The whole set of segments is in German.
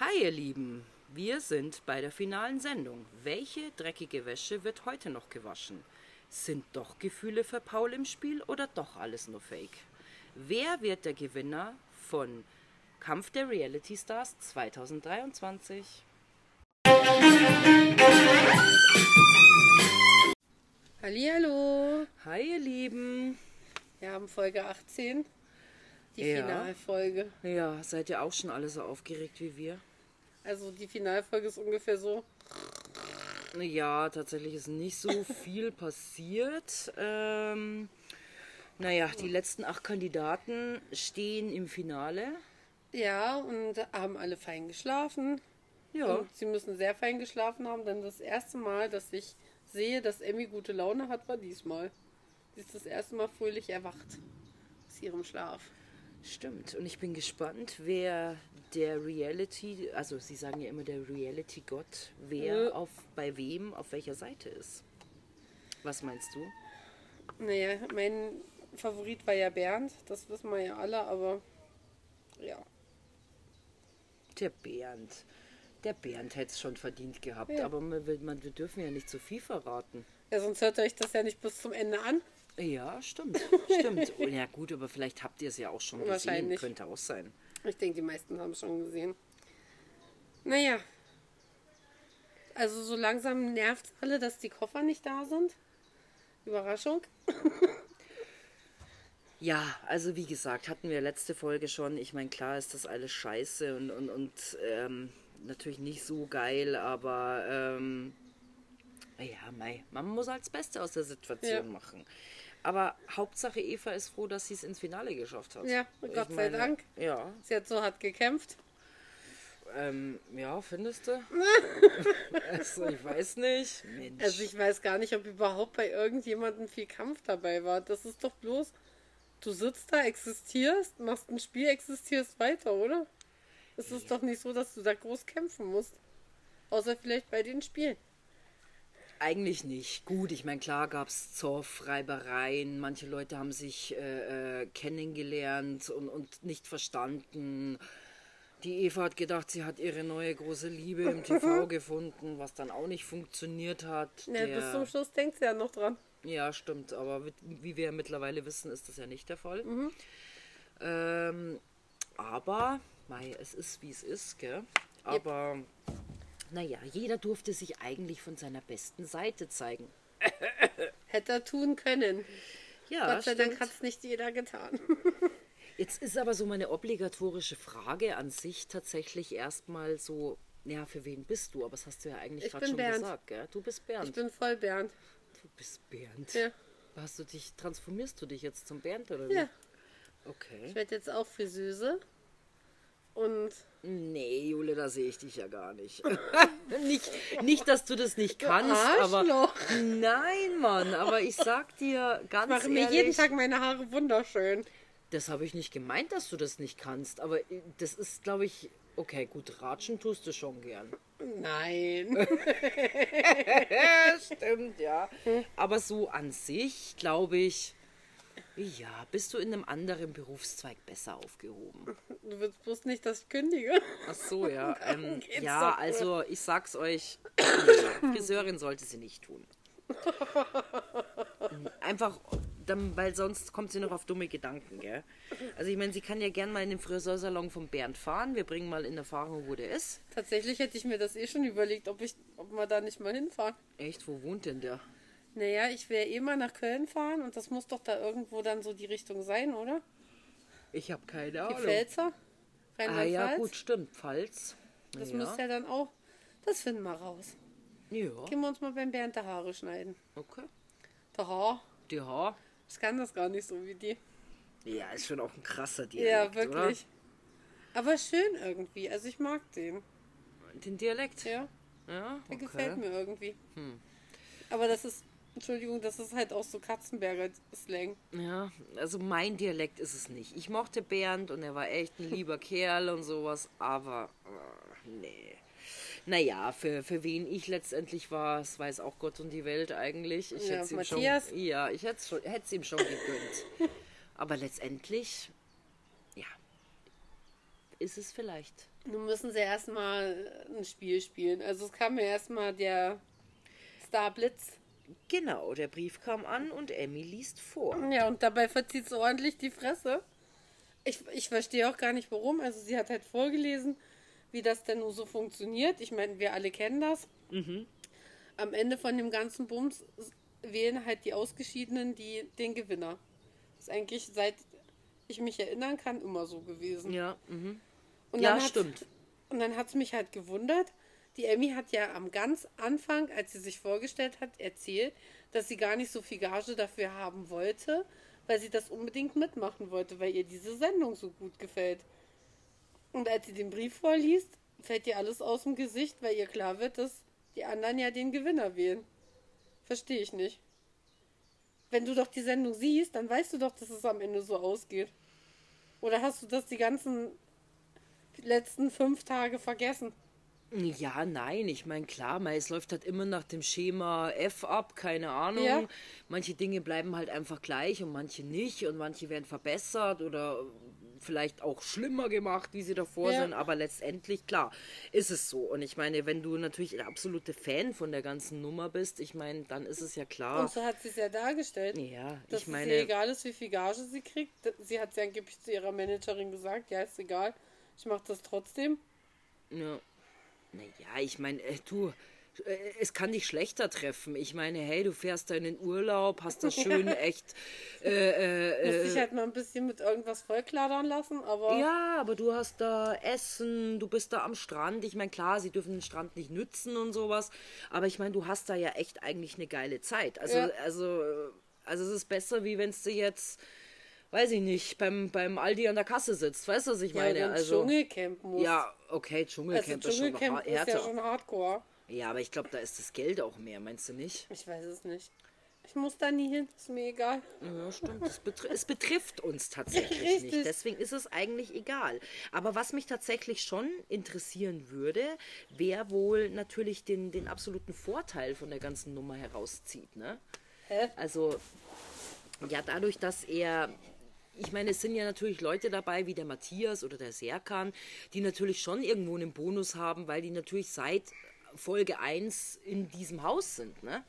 Hi ihr Lieben, wir sind bei der finalen Sendung. Welche dreckige Wäsche wird heute noch gewaschen? Sind doch Gefühle für Paul im Spiel oder doch alles nur Fake? Wer wird der Gewinner von Kampf der Reality Stars 2023? Hallihallo, Hi ihr Lieben. wir haben Folge 18, die Ja. Finalfolge. Ja, seid ihr auch schon alle so aufgeregt wie wir? Also die Finalfolge ist ungefähr so. Ja, tatsächlich ist nicht so viel passiert. Ähm, naja, die letzten acht Kandidaten stehen im Finale. Ja, und haben alle fein geschlafen. Ja, Und sie müssen sehr fein geschlafen haben, denn das erste Mal, dass ich sehe, dass Emmy gute Laune hat, war diesmal. Sie ist das erste Mal fröhlich erwacht aus ihrem Schlaf. Stimmt. Und ich bin gespannt, wer der Reality, also sie sagen ja immer der Reality-Gott, wer Ja. auf bei wem auf welcher Seite ist. Was meinst du? Naja, mein Favorit war ja Bernd, das wissen wir ja alle, aber ja. Der Bernd. Der Bernd hätte es schon verdient gehabt, Ja. aber man, man, wir dürfen ja nicht zu viel verraten. Ja, sonst hört euch das ja nicht bis zum Ende an. Ja, stimmt. Stimmt. Oh, ja, gut, aber vielleicht habt ihr es ja auch schon gesehen. Wahrscheinlich. Könnte auch sein. Ich denke, die meisten haben es schon gesehen. Naja. Also so langsam nervt alle, dass die Koffer nicht da sind. Überraschung. Ja, also wie gesagt, hatten wir letzte Folge schon. Ich meine, klar ist das alles scheiße und, und, und ähm, natürlich nicht so geil, aber ähm, ja, mei, man muss halt das Beste aus der Situation Ja. machen. Aber Hauptsache Eva ist froh, dass sie es ins Finale geschafft hat. Ja, Ich Gott sei Dank. Ja, Sie hat so hart gekämpft. ähm, ja, findest du? also, ich weiß nicht. Mensch. Also ich weiß gar nicht, ob überhaupt bei irgendjemandem viel Kampf dabei war. Das ist doch bloß, du sitzt da, existierst, machst ein Spiel, existierst weiter, oder? Es ist doch nicht so, dass du da groß kämpfen musst. Außer vielleicht bei den Spielen. Eigentlich nicht. Gut, ich meine, klar gab es Zoff, Reibereien, manche Leute haben sich äh, äh, kennengelernt und, und nicht verstanden. Die Eva hat gedacht, sie hat ihre neue große Liebe im TV gefunden, was dann auch nicht funktioniert hat. Ja, Der- bis zum Schluss denkt sie ja noch dran. ja, stimmt, aber wie- wir mittlerweile wissen, ist das ja nicht der Fall. Ähm, aber, mei, es ist wie es ist, gell? Aber, naja, jeder durfte sich eigentlich von seiner besten Seite zeigen. Hätte er tun können. Ja, Gott sei Dank hat es nicht jeder getan. Jetzt ist aber so meine obligatorische Frage an sich tatsächlich erstmal so, ja, für wen bist du? Aber das hast du ja eigentlich Ich gerade bin schon Bernd. gesagt, gell? Du bist Bernd. Ich bin voll Bernd. du bist Bernd. Ja. Hast du dich, transformierst du dich jetzt zum Bernd oder wie? Ja. Okay. Ich werde jetzt auch Friseuse. Und Nee, Jule, da sehe ich dich ja gar nicht. nicht. Nicht, dass du das nicht kannst, aber. Nein, Mann, aber ich sag dir ganz mache mir ehrlich, jeden Tag meine Haare wunderschön. Das habe ich nicht gemeint, dass du das nicht kannst, aber das ist, glaube ich, okay, gut, ratschen tust du schon gern. Nein. Stimmt, ja. Aber so an sich, glaube ich, ja, bist du in einem anderen Berufszweig besser aufgehoben. Du willst bloß nicht, dass ich kündige. Ach so, ja. Ähm, ja, also ich sag's euch, nee, Friseurin sollte sie nicht tun. Einfach, dann, weil sonst kommt sie noch auf dumme Gedanken, gell? Also ich meine, sie kann ja gern mal in den Friseursalon von Bernd fahren. Wir bringen mal in Erfahrung, wo der ist. Tatsächlich hätte ich mir das eh schon überlegt, ob, ich, ob wir da nicht mal hinfahren. Echt, wo wohnt denn der? Naja, ich will eh mal nach Köln fahren und das muss doch da irgendwo dann so die Richtung sein, oder? Ich habe keine Die Ahnung. Pfälzer? Ah ja, gut, stimmt. Pfalz. Das ja. müsste ja dann auch. Das finden wir raus. Ja, Gehen wir uns mal beim Bernd die Haare schneiden. okay. Der Haar. Die Haar. Ich kann das gar nicht so wie die. Ja, ist schon auch ein krasser Dialekt, Ja, wirklich. Aber schön irgendwie. Also ich mag den. Oder? Den Dialekt? Ja, Ja, der okay. gefällt mir irgendwie. Aber das ist, Entschuldigung, das ist halt auch so Katzenberger Slang. Ja, also mein Dialekt ist es nicht. Ich mochte Bernd und er war echt ein lieber Kerl und sowas, aber äh, nee. Naja, für, für wen ich letztendlich war, das weiß auch Gott und die Welt eigentlich. Ich Ja, hätte ihm Matthias. schon, ja, ich hätte es es ihm schon gegönnt. Aber letztendlich, ja, ist es vielleicht Nun müssen sie erstmal ein Spiel spielen. Also es kam ja erstmal der Star Blitz. Genau, der Brief kam an und Emmy liest vor. Ja, und dabei verzieht sie ordentlich die Fresse. Ich, ich verstehe auch gar nicht warum. Also sie hat halt vorgelesen, wie das denn nur so funktioniert. Ich meine, wir alle kennen das. Am Ende von dem ganzen Bums wählen halt die Ausgeschiedenen die, den Gewinner. Das ist eigentlich seit ich mich erinnern kann immer so gewesen. Ja, mhm. Und Ja, hat- stimmt. Und dann hat es mich halt gewundert. Die Emmy hat ja am ganz Anfang, als sie sich vorgestellt hat, erzählt, dass sie gar nicht so viel Gage dafür haben wollte, weil sie das unbedingt mitmachen wollte, weil ihr diese Sendung so gut gefällt. Und als sie den Brief vorliest, fällt ihr alles aus dem Gesicht, weil ihr klar wird, dass die anderen ja den Gewinner wählen. Verstehe ich nicht. Wenn du doch die Sendung siehst, dann weißt du doch, dass es am Ende so ausgeht. Oder hast du das die ganzen letzten fünf Tage vergessen? Ja, nein, ich meine, klar, es läuft halt immer nach dem Schema F ab, keine Ahnung. Ja. Manche Dinge bleiben halt einfach gleich und manche nicht und manche werden verbessert oder vielleicht auch schlimmer gemacht, wie sie davor Ja. sind, aber letztendlich, klar, ist es so. Und ich meine, wenn du natürlich der absolute Fan von der ganzen Nummer bist, ich meine, dann ist es ja klar. Und so hat sie es ja dargestellt. Ja, dass ich es ihr meine, egal ist, wie viel Gage sie kriegt. Sie hat es ja angeblich zu ihrer Managerin gesagt, ja, ist egal, ich mache das trotzdem. Ja. Naja, ich meine, äh, du, äh, es kann dich schlechter treffen. Ich meine, hey, du fährst da in den Urlaub, hast da schön echt. Äh, äh, Muss sich halt mal ein bisschen mit irgendwas vollkladern lassen, aber ja, aber du hast da Essen, du bist da am Strand. Ich meine, klar, sie dürfen den Strand nicht nützen und sowas. Aber ich meine, du hast da ja echt eigentlich eine geile Zeit. Also, Ja. also, äh, also es ist besser, wie wenn du jetzt, weiß ich nicht, beim, beim Aldi an der Kasse sitzt. Weißt du, was ich ja, meine? ins also, Dschungelcamp muss. ja, okay, also Dschungelcamp ist schon Dschungelcamp ist ja schon hardcore. Ja, aber ich glaube, da ist das Geld auch mehr, meinst du nicht? Ich weiß es nicht. Ich muss da nie hin, ist mir egal. Ja, stimmt. Es, betri es betrifft uns tatsächlich Richtig. nicht. Deswegen ist es eigentlich egal. Aber was mich tatsächlich schon interessieren würde, wer wohl natürlich den, den absoluten Vorteil von der ganzen Nummer herauszieht. Ne? Hä? Also, ja, dadurch, dass er. Ich meine, es sind ja natürlich Leute dabei, wie der Matthias oder der Serkan, die natürlich schon irgendwo einen Bonus haben, weil die natürlich seit Folge 1 in diesem Haus sind. Ne?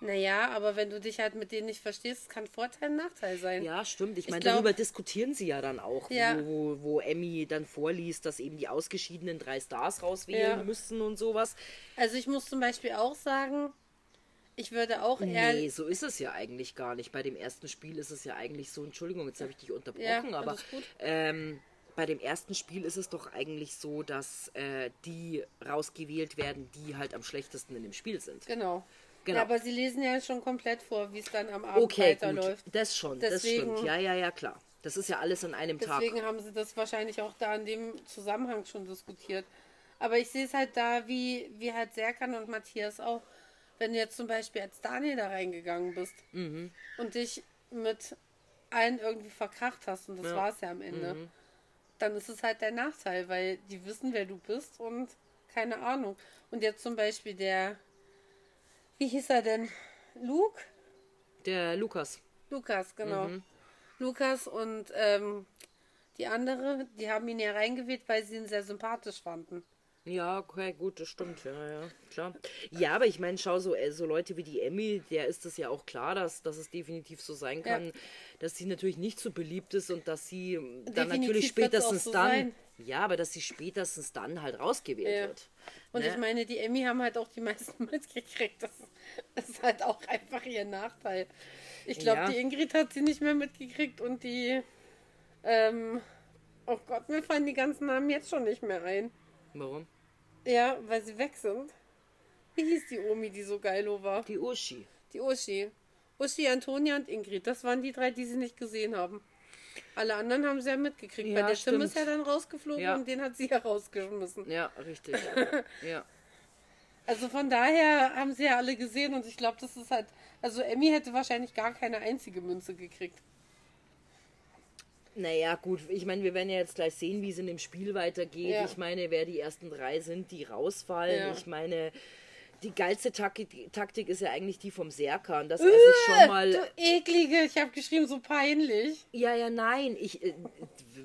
Naja, aber wenn du dich halt mit denen nicht verstehst, kann Vorteil, Nachteil sein. Ja, stimmt. Ich meine, darüber diskutieren sie ja dann auch, Ja. wo, wo Emmy dann vorliest, dass eben die ausgeschiedenen drei Stars rauswählen Ja. müssen und sowas. Also ich muss zum Beispiel auch sagen, ich würde auch eher... Nee, so ist es ja eigentlich gar nicht. Bei dem ersten Spiel ist es ja eigentlich so, Entschuldigung, jetzt habe ich dich unterbrochen, Ja, aber gut. ähm, bei dem ersten Spiel ist es doch eigentlich so, dass äh, die rausgewählt werden, die halt am schlechtesten in dem Spiel sind. Genau. Genau. Ja, aber sie lesen ja schon komplett vor, wie es dann am Abend Okay, gut, weiterläuft. das schon, Deswegen- das stimmt. Ja, ja, ja, klar. Das ist ja alles an einem Tag. Deswegen haben sie das wahrscheinlich auch da in dem Zusammenhang schon diskutiert. Aber ich sehe es halt da, wie, wie halt Serkan und Matthias auch. Wenn du jetzt zum Beispiel als Daniel da reingegangen bist Mhm. und dich mit allen irgendwie verkracht hast, und das Ja. Mhm. war es ja am Ende, dann ist es halt der Nachteil, weil die wissen, wer du bist und keine Ahnung. Und jetzt zum Beispiel der, wie hieß er denn? Luke? Der Lukas. Lukas, genau. Mhm. Lukas und ähm, die andere, die haben ihn ja reingewählt, weil sie ihn sehr sympathisch fanden. Ja, okay, gut, das stimmt, ja, ja, klar. Ja, aber ich meine, schau, so, äh, so Leute wie die Emmy, der ist es ja auch klar, dass, dass es definitiv so sein kann, Ja. dass sie natürlich nicht so beliebt ist und dass sie ähm, dann Definitiv natürlich spätestens so dann, sein. ja, aber dass sie spätestens dann halt rausgewählt Ja. wird. Und Ne? ich meine, die Emmy haben halt auch die meisten mitgekriegt. Das, das ist halt auch einfach ihr Nachteil. Ich glaube, Ja. die Ingrid hat sie nicht mehr mitgekriegt und die, ähm, oh Gott, mir fallen die ganzen Namen jetzt schon nicht mehr ein. Warum? Ja, weil sie weg sind. Wie hieß die Omi, die so geilo war? Die Uschi. Die Uschi. Uschi, Antonia und Ingrid. Das waren die drei, die sie nicht gesehen haben. Alle anderen haben sie ja mitgekriegt. Ja, weil der Tim stimmt. ist ja dann rausgeflogen Ja. und den hat sie ja rausgeschmissen. Ja, richtig. ja. Also von daher haben sie ja alle gesehen und ich glaube, das ist halt. Also Emmy hätte wahrscheinlich gar keine einzige Münze gekriegt. Naja, gut, ich meine, wir werden ja jetzt gleich sehen, wie es in dem Spiel weitergeht. Ja. Ich meine, wer die ersten drei sind, die rausfallen. Ja. Ich meine, Die geilste Taktik, Taktik ist ja eigentlich die vom Serkan, dass er sich schon mal. Du eklige, ich habe geschrieben, so peinlich. Ja, ja, nein. Ich, äh,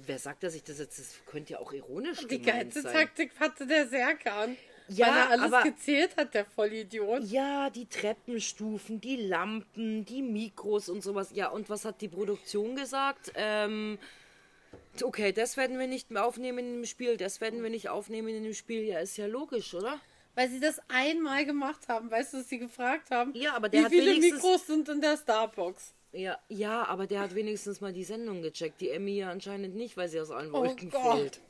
wer sagt, dass ich das jetzt. Das könnte ja auch ironisch Die gemeint geilste sein. Taktik hatte der Serkan. Ja, weil er alles aber- gezählt hat, der Vollidiot. Ja, die Treppenstufen, die Lampen, die Mikros und sowas. Ja, und was hat die Produktion gesagt? Ähm, okay, das werden wir nicht mehr aufnehmen in dem Spiel, das werden wir nicht aufnehmen in dem Spiel. Ja, ist ja logisch, oder? Weil sie das einmal gemacht haben. Weißt du, was sie gefragt haben? Ja, aber der Wie hat viele wenigstens- Mikros sind in der Starbox? Ja, ja, aber der hat wenigstens mal die Sendung gecheckt. Die Emmy ja anscheinend nicht, weil sie aus allen Oh Wolken Gott. fällt.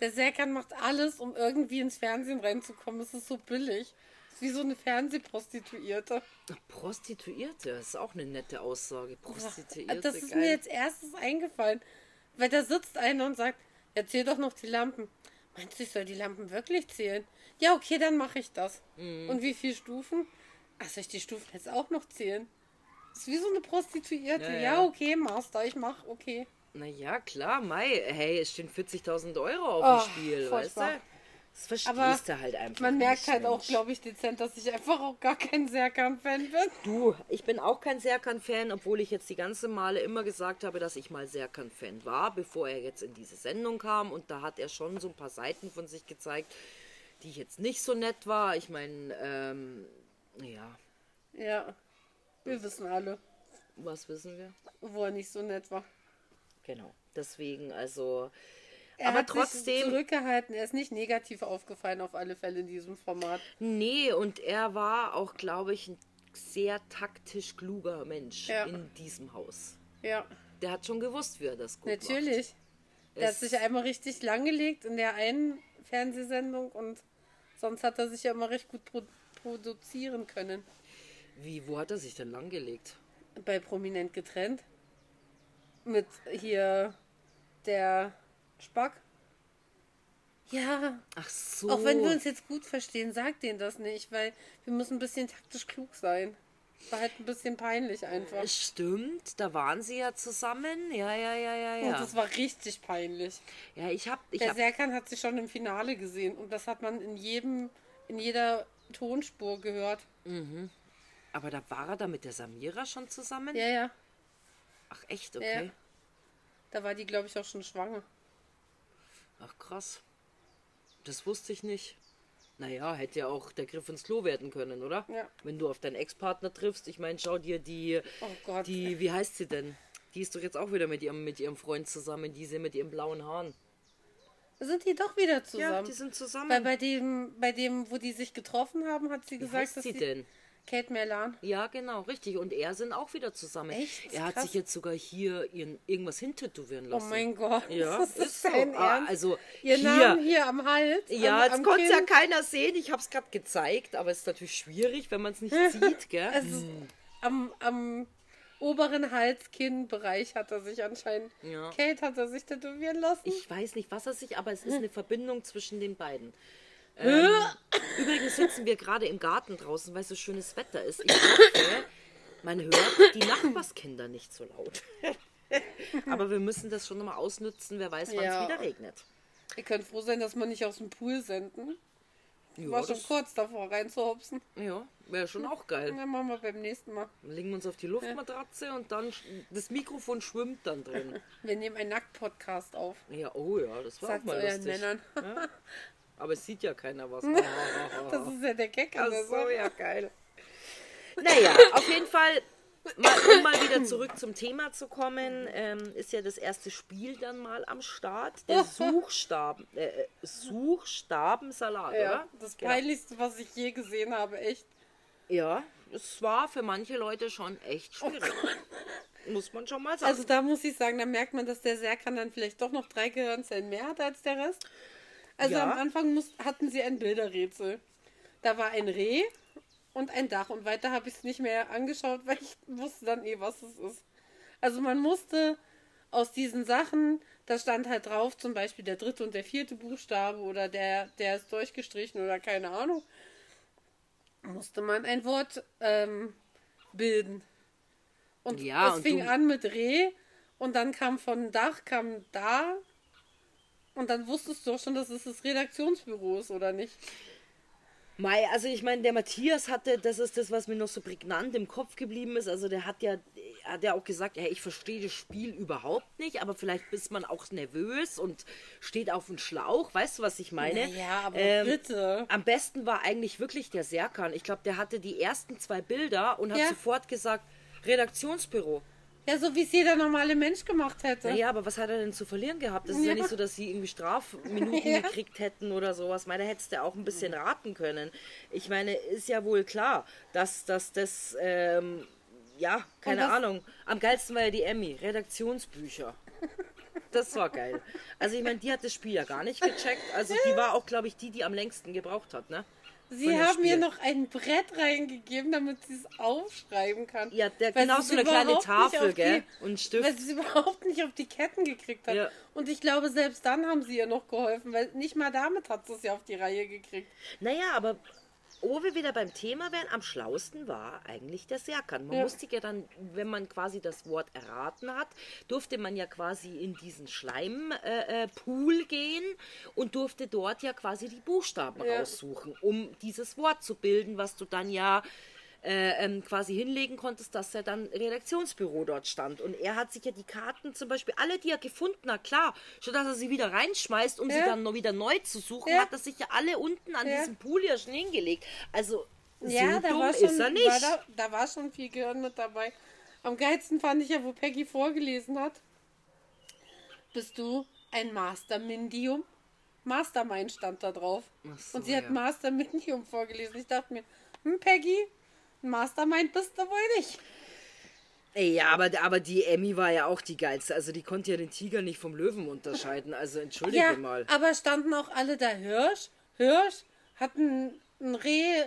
Der Serkan macht alles, um irgendwie ins Fernsehen reinzukommen. Es ist so billig. Es ist wie so eine Fernsehprostituierte. Prostituierte, das ist auch eine nette Aussage. Prostituierte, Das ist geil. mir jetzt erstes eingefallen. Weil da sitzt einer und sagt, ja, zähl doch noch die Lampen. Meinst du, ich soll die Lampen wirklich zählen? Ja, okay, dann mache ich das. Mhm. Und wie viele Stufen? Ach, soll ich die Stufen jetzt auch noch zählen? Das ist wie so eine Prostituierte. Ja, Ja, ja. okay, Master, ich mach, okay. Naja, klar, Mai, hey, es stehen 40.000 Euro auf Oh, dem Spiel, weißt du? Das verstehst Aber du halt einfach Man merkt halt auch, Mensch. glaube ich, dezent, dass ich einfach auch gar kein Serkan-Fan bin. Du, ich bin auch kein Serkan-Fan, obwohl ich jetzt die ganze Male immer gesagt habe, dass ich mal Serkan-Fan war, bevor er jetzt in diese Sendung kam. Und da hat er schon so ein paar Seiten von sich gezeigt, die jetzt nicht so nett war. Ich meine, ähm, ja, Ja, wir wissen alle, was wissen wir? wo er nicht so nett war. Genau. Deswegen, also. Er aber hat sich trotzdem. zurückgehalten. Er ist nicht negativ aufgefallen auf alle Fälle in diesem Format. Nee, und er war auch, glaube ich, ein sehr taktisch kluger Mensch Ja. in diesem Haus. Ja, Der hat schon gewusst, wie er das gut macht. natürlich. Der hat Es- sich einmal richtig langgelegt in der einen Fernsehsendung und sonst hat er sich ja immer recht gut pro produzieren können. Wie, wo hat er sich denn langgelegt? Bei Prominent getrennt. Mit hier der Spack. Ja, Ach so. auch wenn wir uns jetzt gut verstehen, sag denen das nicht, weil wir müssen ein bisschen taktisch klug sein. War halt ein bisschen peinlich einfach. Stimmt, da waren sie ja zusammen. Ja, ja, ja, ja, Und ja. das war richtig peinlich. Ja, ich hab, ich Der hab, Serkan hat sich schon im Finale gesehen und das hat man in jedem, in jeder Tonspur gehört. aber da war er da mit der Samira schon zusammen? Ja, ja. Ach, echt, okay. Ja. Da war die, glaube ich, auch schon schwanger. Ach, krass. Das wusste ich nicht. Naja, hätte ja auch der Griff ins Klo werden können, oder? Ja. Wenn du auf deinen Ex-Partner triffst. Ich meine, schau dir die, Oh Gott. die, wie heißt sie denn? Die ist doch jetzt auch wieder mit ihrem, mit ihrem Freund zusammen, diese mit ihren blauen Haaren. Sind die doch wieder zusammen? Ja, die sind zusammen. Weil bei dem, bei dem, wo die sich getroffen haben, hat sie wie gesagt, heißt dass sie die denn? Kate Merlan. Ja, genau, richtig. Und er sind auch wieder zusammen. Echt? Er hat Krass. sich jetzt sogar hier ihren, irgendwas hintätowieren Oh lassen. mein Gott. Ja, das ist ist so. Ah, Ernst. also Ihr hier. Namen hier am Hals. Ja, am, jetzt konnte es ja keiner sehen. Ich habe es gerade gezeigt, aber es ist natürlich schwierig, wenn man es nicht sieht, gell? Es ist am, am oberen Halskinnbereich hat er sich anscheinend. Ja. Kate hat er sich tätowieren lassen. Ich weiß nicht, was er sich, aber es ist eine Verbindung zwischen den beiden. Ähm, übrigens sitzen wir gerade im Garten draußen, weil so schönes Wetter ist. Ich hoffe, man hört die Nachbarskinder nicht so laut. aber wir müssen das schon nochmal ausnützen. Wer weiß, wann Ja. es wieder regnet. Ihr könnt froh sein, dass wir nicht aus dem Pool senden. Ja, War schon kurz davor reinzuhopsen. Ja, wäre schon auch geil. Dann machen wir beim nächsten Mal. Dann legen wir uns auf die Luftmatratze und dann das Mikrofon schwimmt dann drin. Wir nehmen einen Nackt-Podcast auf. Ja, oh ja, das war auch Sagt mal euren lustig. Männern. Aber es sieht ja keiner was. Das ist ja der Gag Ach der so, ja, geil. Naja, auf jeden Fall, mal, um mal wieder zurück zum Thema zu kommen, ähm, ist ja das erste Spiel dann mal am Start. Der Suchstaben, äh, äh, Suchstabensalat, Ja, oder? das Genau. peinlichste, was ich je gesehen habe, echt. Ja, es war für manche Leute schon echt schwierig. Muss man schon mal sagen. Also da muss ich sagen, da merkt man, dass der Serkan dann vielleicht doch noch drei Gehirnzellen mehr hat als der Rest. Also Ja. am Anfang muss, hatten sie ein Bilderrätsel. Da war ein Reh und ein Dach und weiter habe ich es nicht mehr angeschaut, weil ich wusste dann eh, was es ist. Also man musste aus diesen Sachen, da stand halt drauf zum Beispiel der dritte und der vierte Buchstabe oder der, der ist durchgestrichen oder keine Ahnung, musste man ein Wort ähm, bilden. Und Ja, es und fing du- an mit Reh und dann kam von Dach, kam da und dann wusstest du auch schon, dass es das Redaktionsbüro ist, oder nicht? Mai, also ich meine, der Matthias hatte, das ist das, was mir noch so prägnant im Kopf geblieben ist. Also der hat ja, hat ja auch gesagt, ja, ich verstehe das Spiel überhaupt nicht, aber vielleicht ist man auch nervös und steht auf dem Schlauch. Weißt du, was ich meine? Ähm, Ja, aber bitte. Am besten war eigentlich wirklich der Serkan. Ich glaube, der hatte die ersten zwei Bilder und hat Ja. sofort gesagt, Redaktionsbüro. Ja, so wie es jeder normale Mensch gemacht hätte. Naja, aber was hat er denn zu verlieren gehabt? Es ist ja. Ja. nicht so, dass sie irgendwie Strafminuten Ja. gekriegt hätten oder sowas. Ich meine, da hättest du auch ein bisschen raten können. Ich meine, ist ja wohl klar, dass, dass das, ähm, ja, keine das- Ahnung. Am geilsten war ja die Emmy, Redaktionsbücher. Das war geil. Also ich meine, die hat das Spiel ja gar nicht gecheckt. Also die war auch, glaube ich, die, die am längsten gebraucht hat, ne? Sie haben Spiel. noch ein Brett reingegeben, damit sie es aufschreiben kann. Ja, der, genau so eine kleine Tafel, gell? die- Und Stift. Weil sie es überhaupt nicht auf die Ketten gekriegt hat. Ja. Und ich glaube, selbst dann haben sie ihr noch geholfen, weil nicht mal damit hat sie es ja auf die Reihe gekriegt. Naja, aber wo wir wieder beim Thema wären, am schlausten war eigentlich der Serkan. Man Ja. musste ja dann, wenn man quasi das Wort erraten hat, durfte man ja quasi in diesen Schleimpool äh, äh, gehen und durfte dort ja quasi die Buchstaben Ja. raussuchen, um dieses Wort zu bilden, was du dann ja äh, ähm, quasi hinlegen konntest, dass er dann Redaktionsbüro dort stand. Und er hat sich ja die Karten zum Beispiel, alle, die er gefunden hat, klar, schon dass er sie wieder reinschmeißt, um sie Ja. dann noch wieder neu zu suchen, Ja. hat er sich ja alle unten an Ja. diesem Pool ja schon hingelegt. Also so ja, da dumm war schon, ist er nicht. War da, da war schon viel Gehirn mit dabei. Am geilsten fand ich ja, wo Peggy vorgelesen hat. Bist du ein Mastermindium? Mastermind stand da drauf. So, Und sie hat ja. Mastermindium vorgelesen. Ich dachte mir, hm, Peggy, Mastermind bist du wohl nicht. Ja, aber, aber die Emmy war ja auch die geilste. Also die konnte ja den Tiger nicht vom Löwen unterscheiden. Also entschuldige Ja, mal. aber standen auch alle da Hirsch? Hirsch hat ein, ein Reh,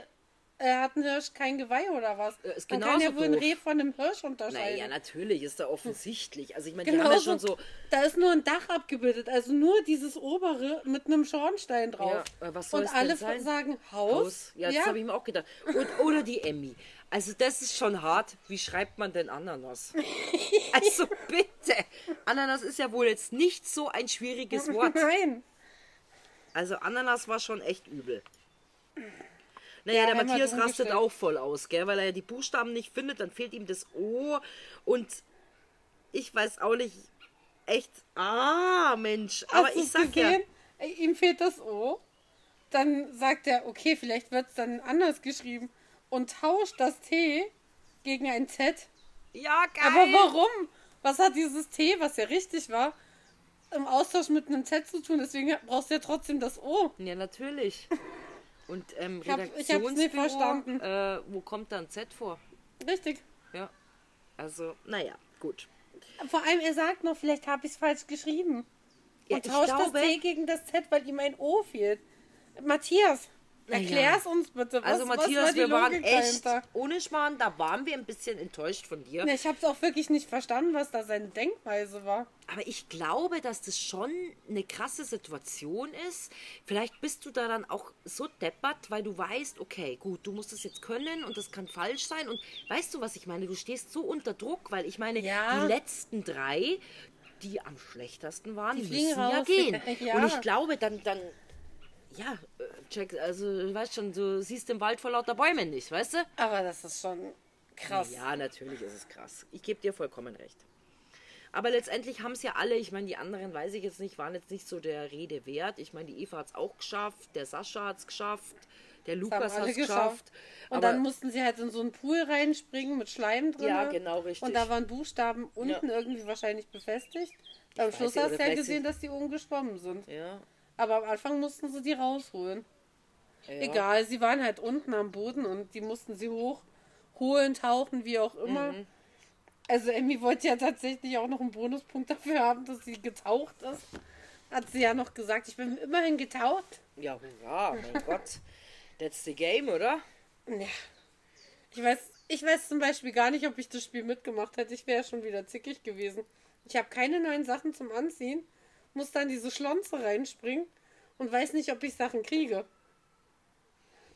äh, hat ein Hirsch kein Geweih oder was? Äh, ist Man kann ja wohl ein. Reh von einem Hirsch unterscheiden. Naja, natürlich ist da offensichtlich. Also ich meine, die haben ja schon so. da ist nur ein Dach abgebildet, also nur dieses obere mit einem Schornstein drauf. Ja, was soll Und alle sein? sagen Haus. Haus. Ja, das habe ich mir auch gedacht. Und, oder die Emmy. Also das ist schon hart. Wie schreibt man denn Ananas? Also bitte. Ananas ist ja wohl jetzt nicht so ein schwieriges Wort. Nein. Also Ananas war schon echt übel. Naja, Ja, der Matthias rastet auch voll aus, gell? weil er ja die Buchstaben nicht findet, dann fehlt ihm das O und ich weiß auch nicht, echt, ah, Mensch, aber Hast ich du's sag ja, gesehen? Äh, Ihm fehlt das O. Dann sagt er, okay, vielleicht wird es dann anders geschrieben und tauscht das T gegen ein Z. ja, geil. Aber warum? Was hat dieses T, was ja richtig war, im Austausch mit einem Z zu tun? Deswegen brauchst du ja trotzdem das O. Ja, natürlich. Und ähm, Redaktionsbüro, verstanden. Äh, wo kommt da ein Z vor? Richtig. Ja, also, naja, gut. Vor allem, er sagt noch, vielleicht habe ich es falsch geschrieben. Ja, und tauscht das T gegen das Z, weil ihm ein O fehlt. Matthias, erklär's uns bitte. Was, Also Matthias, war die wir waren Logik echt, dahinter? ohne Schmarrn, da waren wir ein bisschen enttäuscht von dir. Ich habe es auch wirklich nicht verstanden, was da seine Denkweise war. Aber ich glaube, dass das schon eine krasse Situation ist. Vielleicht bist du da dann auch so deppert, weil du weißt, okay, gut, du musst es jetzt können und das kann falsch sein. Und weißt du, was ich meine? Du stehst so unter Druck, weil ich meine, Ja. die letzten drei, die am schlechtesten waren, Die müssen fliegen ja raus. gehen. Ja. Und ich glaube, dann, dann, ja, Jack, also du weißt schon, du siehst den Wald vor lauter Bäumen nicht, weißt du? Aber das ist schon krass. Ja, natürlich ist es krass. Ich gebe dir vollkommen recht. Aber letztendlich haben es ja alle, ich meine, die anderen weiß ich jetzt nicht, waren jetzt nicht so der Rede wert. Ich meine, die Eva hat es auch geschafft, der Sascha hat es geschafft, der Lukas hat es geschafft. Und Aber dann mussten sie halt in so einen Pool reinspringen mit Schleim drin. Ja, genau, richtig. Und da waren Buchstaben unten irgendwie wahrscheinlich befestigt. Am Schluss hast du ja gesehen, dass die oben geschwommen sind. ja, Aber am Anfang mussten sie die rausholen. ja. Egal, sie waren halt unten am Boden und die mussten sie hochholen, tauchen, wie auch immer. Mhm. Also Emmy wollte ja tatsächlich auch noch einen Bonuspunkt dafür haben, dass sie getaucht ist. Hat sie ja noch gesagt, ich bin immerhin getaucht. Ja, hurra, mein Gott. That's the game, oder? Ja. Ich weiß, ich weiß zum Beispiel gar nicht, ob ich das Spiel mitgemacht hätte. Ich wäre schon wieder zickig gewesen. Ich habe keine neuen Sachen zum Anziehen, muss dann diese Schlonze reinspringen und weiß nicht, ob ich Sachen kriege.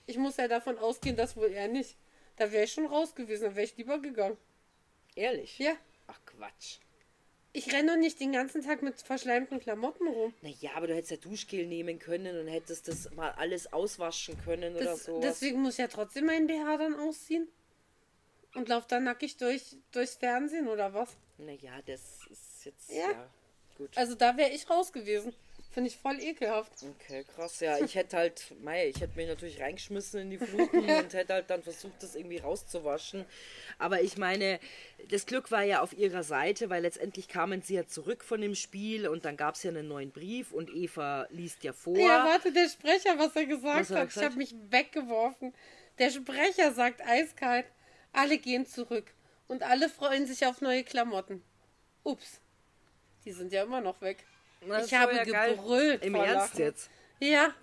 Ich muss ja davon ausgehen, dass wohl er nicht. Da wäre ich schon raus gewesen, dann wäre ich lieber gegangen. Ehrlich? Ja. Ach, Quatsch. Ich renne doch nicht den ganzen Tag mit verschleimten Klamotten rum. Naja, aber du hättest ja Duschgel nehmen können und hättest das mal alles auswaschen können oder Das, so. deswegen muss ich ja trotzdem meinen BH dann ausziehen. Und lauf dann nackig durch, durchs Fernsehen oder was? Naja, das ist jetzt. Ja. Ja. Gut. Also da wäre ich raus gewesen. Finde ich voll ekelhaft. Okay, krass. Ja, ich hätte halt, mei, ich hätte mich natürlich reingeschmissen in die Fluten und hätte halt dann versucht, das irgendwie rauszuwaschen. Aber ich meine, das Glück war ja auf ihrer Seite, weil letztendlich kamen sie ja zurück von dem Spiel und dann gab es ja einen neuen Brief und Eva liest ja vor. Ja, warte, der Sprecher, was er gesagt Was hat er hat. Ich habe mich weggeworfen. Der Sprecher sagt eiskalt, alle gehen zurück. Und alle freuen sich auf neue Klamotten. Ups. Die sind ja immer noch weg. Das ich habe ja gebrüllt. Im Ernst Lachen. jetzt? Ja.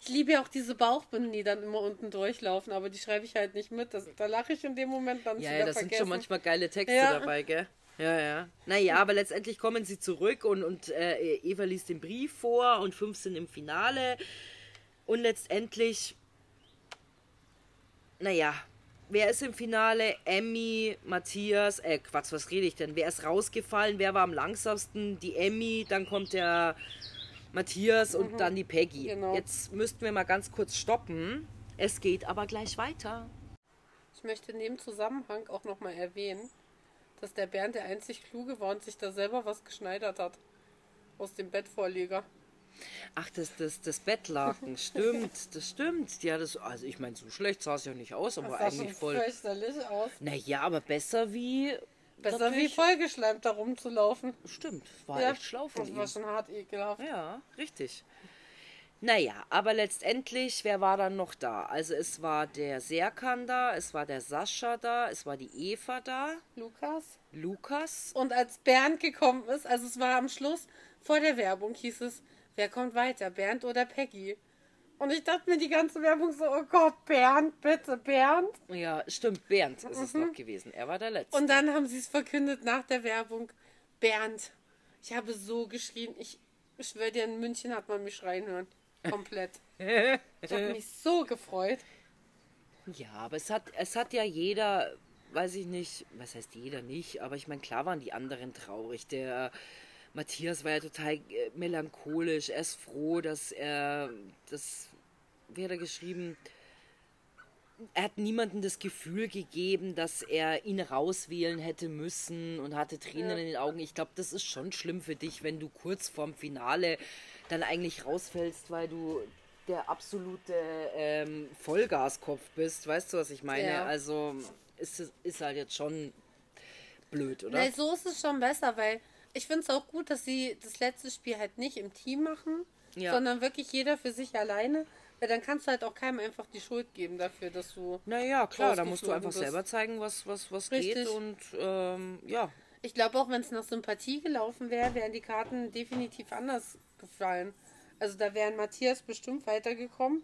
Ich liebe ja auch diese Bauchbinden, die dann immer unten durchlaufen, aber die schreibe ich halt nicht mit. Das, da lache ich in dem Moment dann Ja, ja, das sind schon manchmal geile Texte Ja. dabei, gell? Ja, ja. Naja, aber letztendlich kommen sie zurück und, und äh, Eva liest den Brief vor und fünf sind im Finale. Und letztendlich, naja, wer ist im Finale? Emmy, Matthias, äh, Quatsch, was rede ich denn? Wer ist rausgefallen? Wer war am langsamsten? Die Emmy, dann kommt der Matthias und dann die Peggy. genau. Jetzt müssten wir mal ganz kurz stoppen. Es geht aber gleich weiter. Ich möchte in dem Zusammenhang auch nochmal erwähnen, dass der Bernd der einzig Kluge war und sich da selber was geschneidert hat. Aus dem Bettvorleger. Ach, das, das, das Bettlaken, stimmt, das stimmt. Ja, das, also ich meine, so schlecht sah es ja nicht aus, aber Das sah eigentlich schon voll. fürchterlich aus. Naja, aber besser wie. Besser wie natürlich- vollgeschleimt da rumzulaufen. Stimmt, war Ja, echt schlau von Das war ihm. schon hart ekelhaft. Ja, richtig. Naja, aber letztendlich, wer war dann noch da? Also es war der Serkan da, es war der Sascha da, es war die Eva da, Lukas. Lukas. Und als Bernd gekommen ist, also es war am Schluss, vor der Werbung hieß es, wer kommt weiter, Bernd oder Peggy? Und ich dachte mir die ganze Werbung so, oh Gott, Bernd, bitte, Bernd. Ja, stimmt, Bernd ist es noch gewesen. Er war der Letzte. Mhm. Und dann haben sie es verkündet nach der Werbung, Bernd. Ich habe so geschrien, ich schwöre dir, in München hat man mich schreien hören. Komplett. Ich habe mich so gefreut. Ja, aber es hat, es hat ja jeder, weiß ich nicht, was heißt jeder nicht, aber ich meine, klar waren die anderen traurig. Der Matthias war ja total äh, melancholisch. Er ist froh, dass er das, wie hat er geschrieben, er hat niemandem das Gefühl gegeben, dass er ihn rauswählen hätte müssen und hatte Tränen Ja. in den Augen. Ich glaube, das ist schon schlimm für dich, wenn du kurz vorm Finale dann eigentlich rausfällst, weil du der absolute ähm, Vollgaskopf bist. Weißt du, was ich meine? Ja. Also ist, es- ist halt jetzt schon blöd, oder? Nein, so ist es schon besser, weil ich finde es auch gut, dass sie das letzte Spiel halt nicht im Team machen, Ja. sondern wirklich jeder für sich alleine. Weil dann kannst du halt auch keinem einfach die Schuld geben dafür, dass du. Naja, klar, da musst du einfach bist. selber zeigen, was, was, was Richtig. geht und ähm, ja. Ich glaube auch, wenn es nach Sympathie gelaufen wäre, wären die Karten definitiv anders gefallen. Also da wären Matthias bestimmt weitergekommen.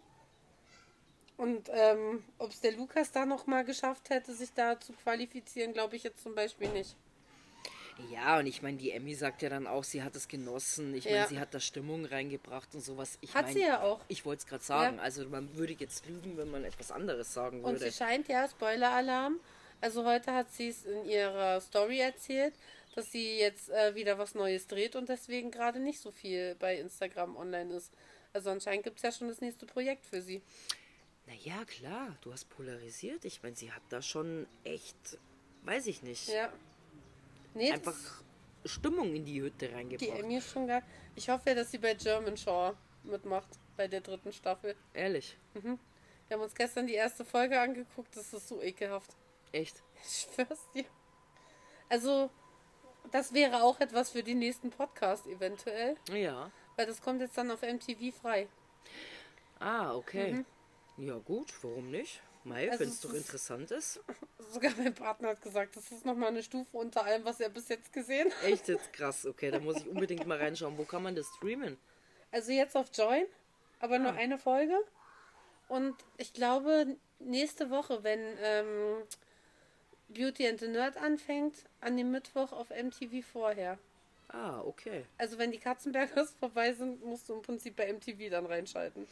Und ähm, ob es der Lukas da nochmal geschafft hätte, sich da zu qualifizieren, glaube ich jetzt zum Beispiel nicht. Ja, und ich meine, die Emmy sagt ja dann auch, sie hat es genossen. Ich meine, Ja. sie hat da Stimmung reingebracht und sowas. Ich Hat mein, sie ja auch. Ich wollte es gerade sagen. Ja. Also man würde jetzt lügen, wenn man etwas anderes sagen Und würde. sie scheint ja, Spoiler-Alarm. Also heute hat sie es in ihrer Story erzählt, dass sie jetzt äh, wieder was Neues dreht und deswegen gerade nicht so viel bei Instagram online ist. Also anscheinend gibt es ja schon das nächste Projekt für sie. Naja, klar, du hast polarisiert. Ich meine, sie hat da schon echt, weiß ich nicht, Ja. Nee, einfach Stimmung in die Hütte Die reingebracht. Emmy ist schon geil. Ich hoffe ja, dass sie bei German Shore mitmacht, bei der dritten Staffel. Ehrlich, Wir haben uns gestern die erste Folge angeguckt, das ist so ekelhaft. echt. Ich schwör's dir. Also, das wäre auch etwas für den nächsten Podcast eventuell, Ja. weil das kommt jetzt dann auf MTV frei. Ah, okay. Ja gut, warum nicht? Mai. Also wenn es doch interessant ist. Sogar mein Partner hat gesagt, das ist nochmal eine Stufe unter allem, was er bis jetzt gesehen hat. Echt jetzt krass, okay, da muss ich unbedingt mal reinschauen. Wo kann man das streamen? Also jetzt auf Join, aber nur Ah. eine Folge. Und ich glaube, nächste Woche, wenn ähm, Beauty and the Nerd anfängt, an dem Mittwoch auf MTV vorher. Ah, okay. Also wenn die Katzenbergers vorbei sind, musst du im Prinzip bei MTV dann reinschalten.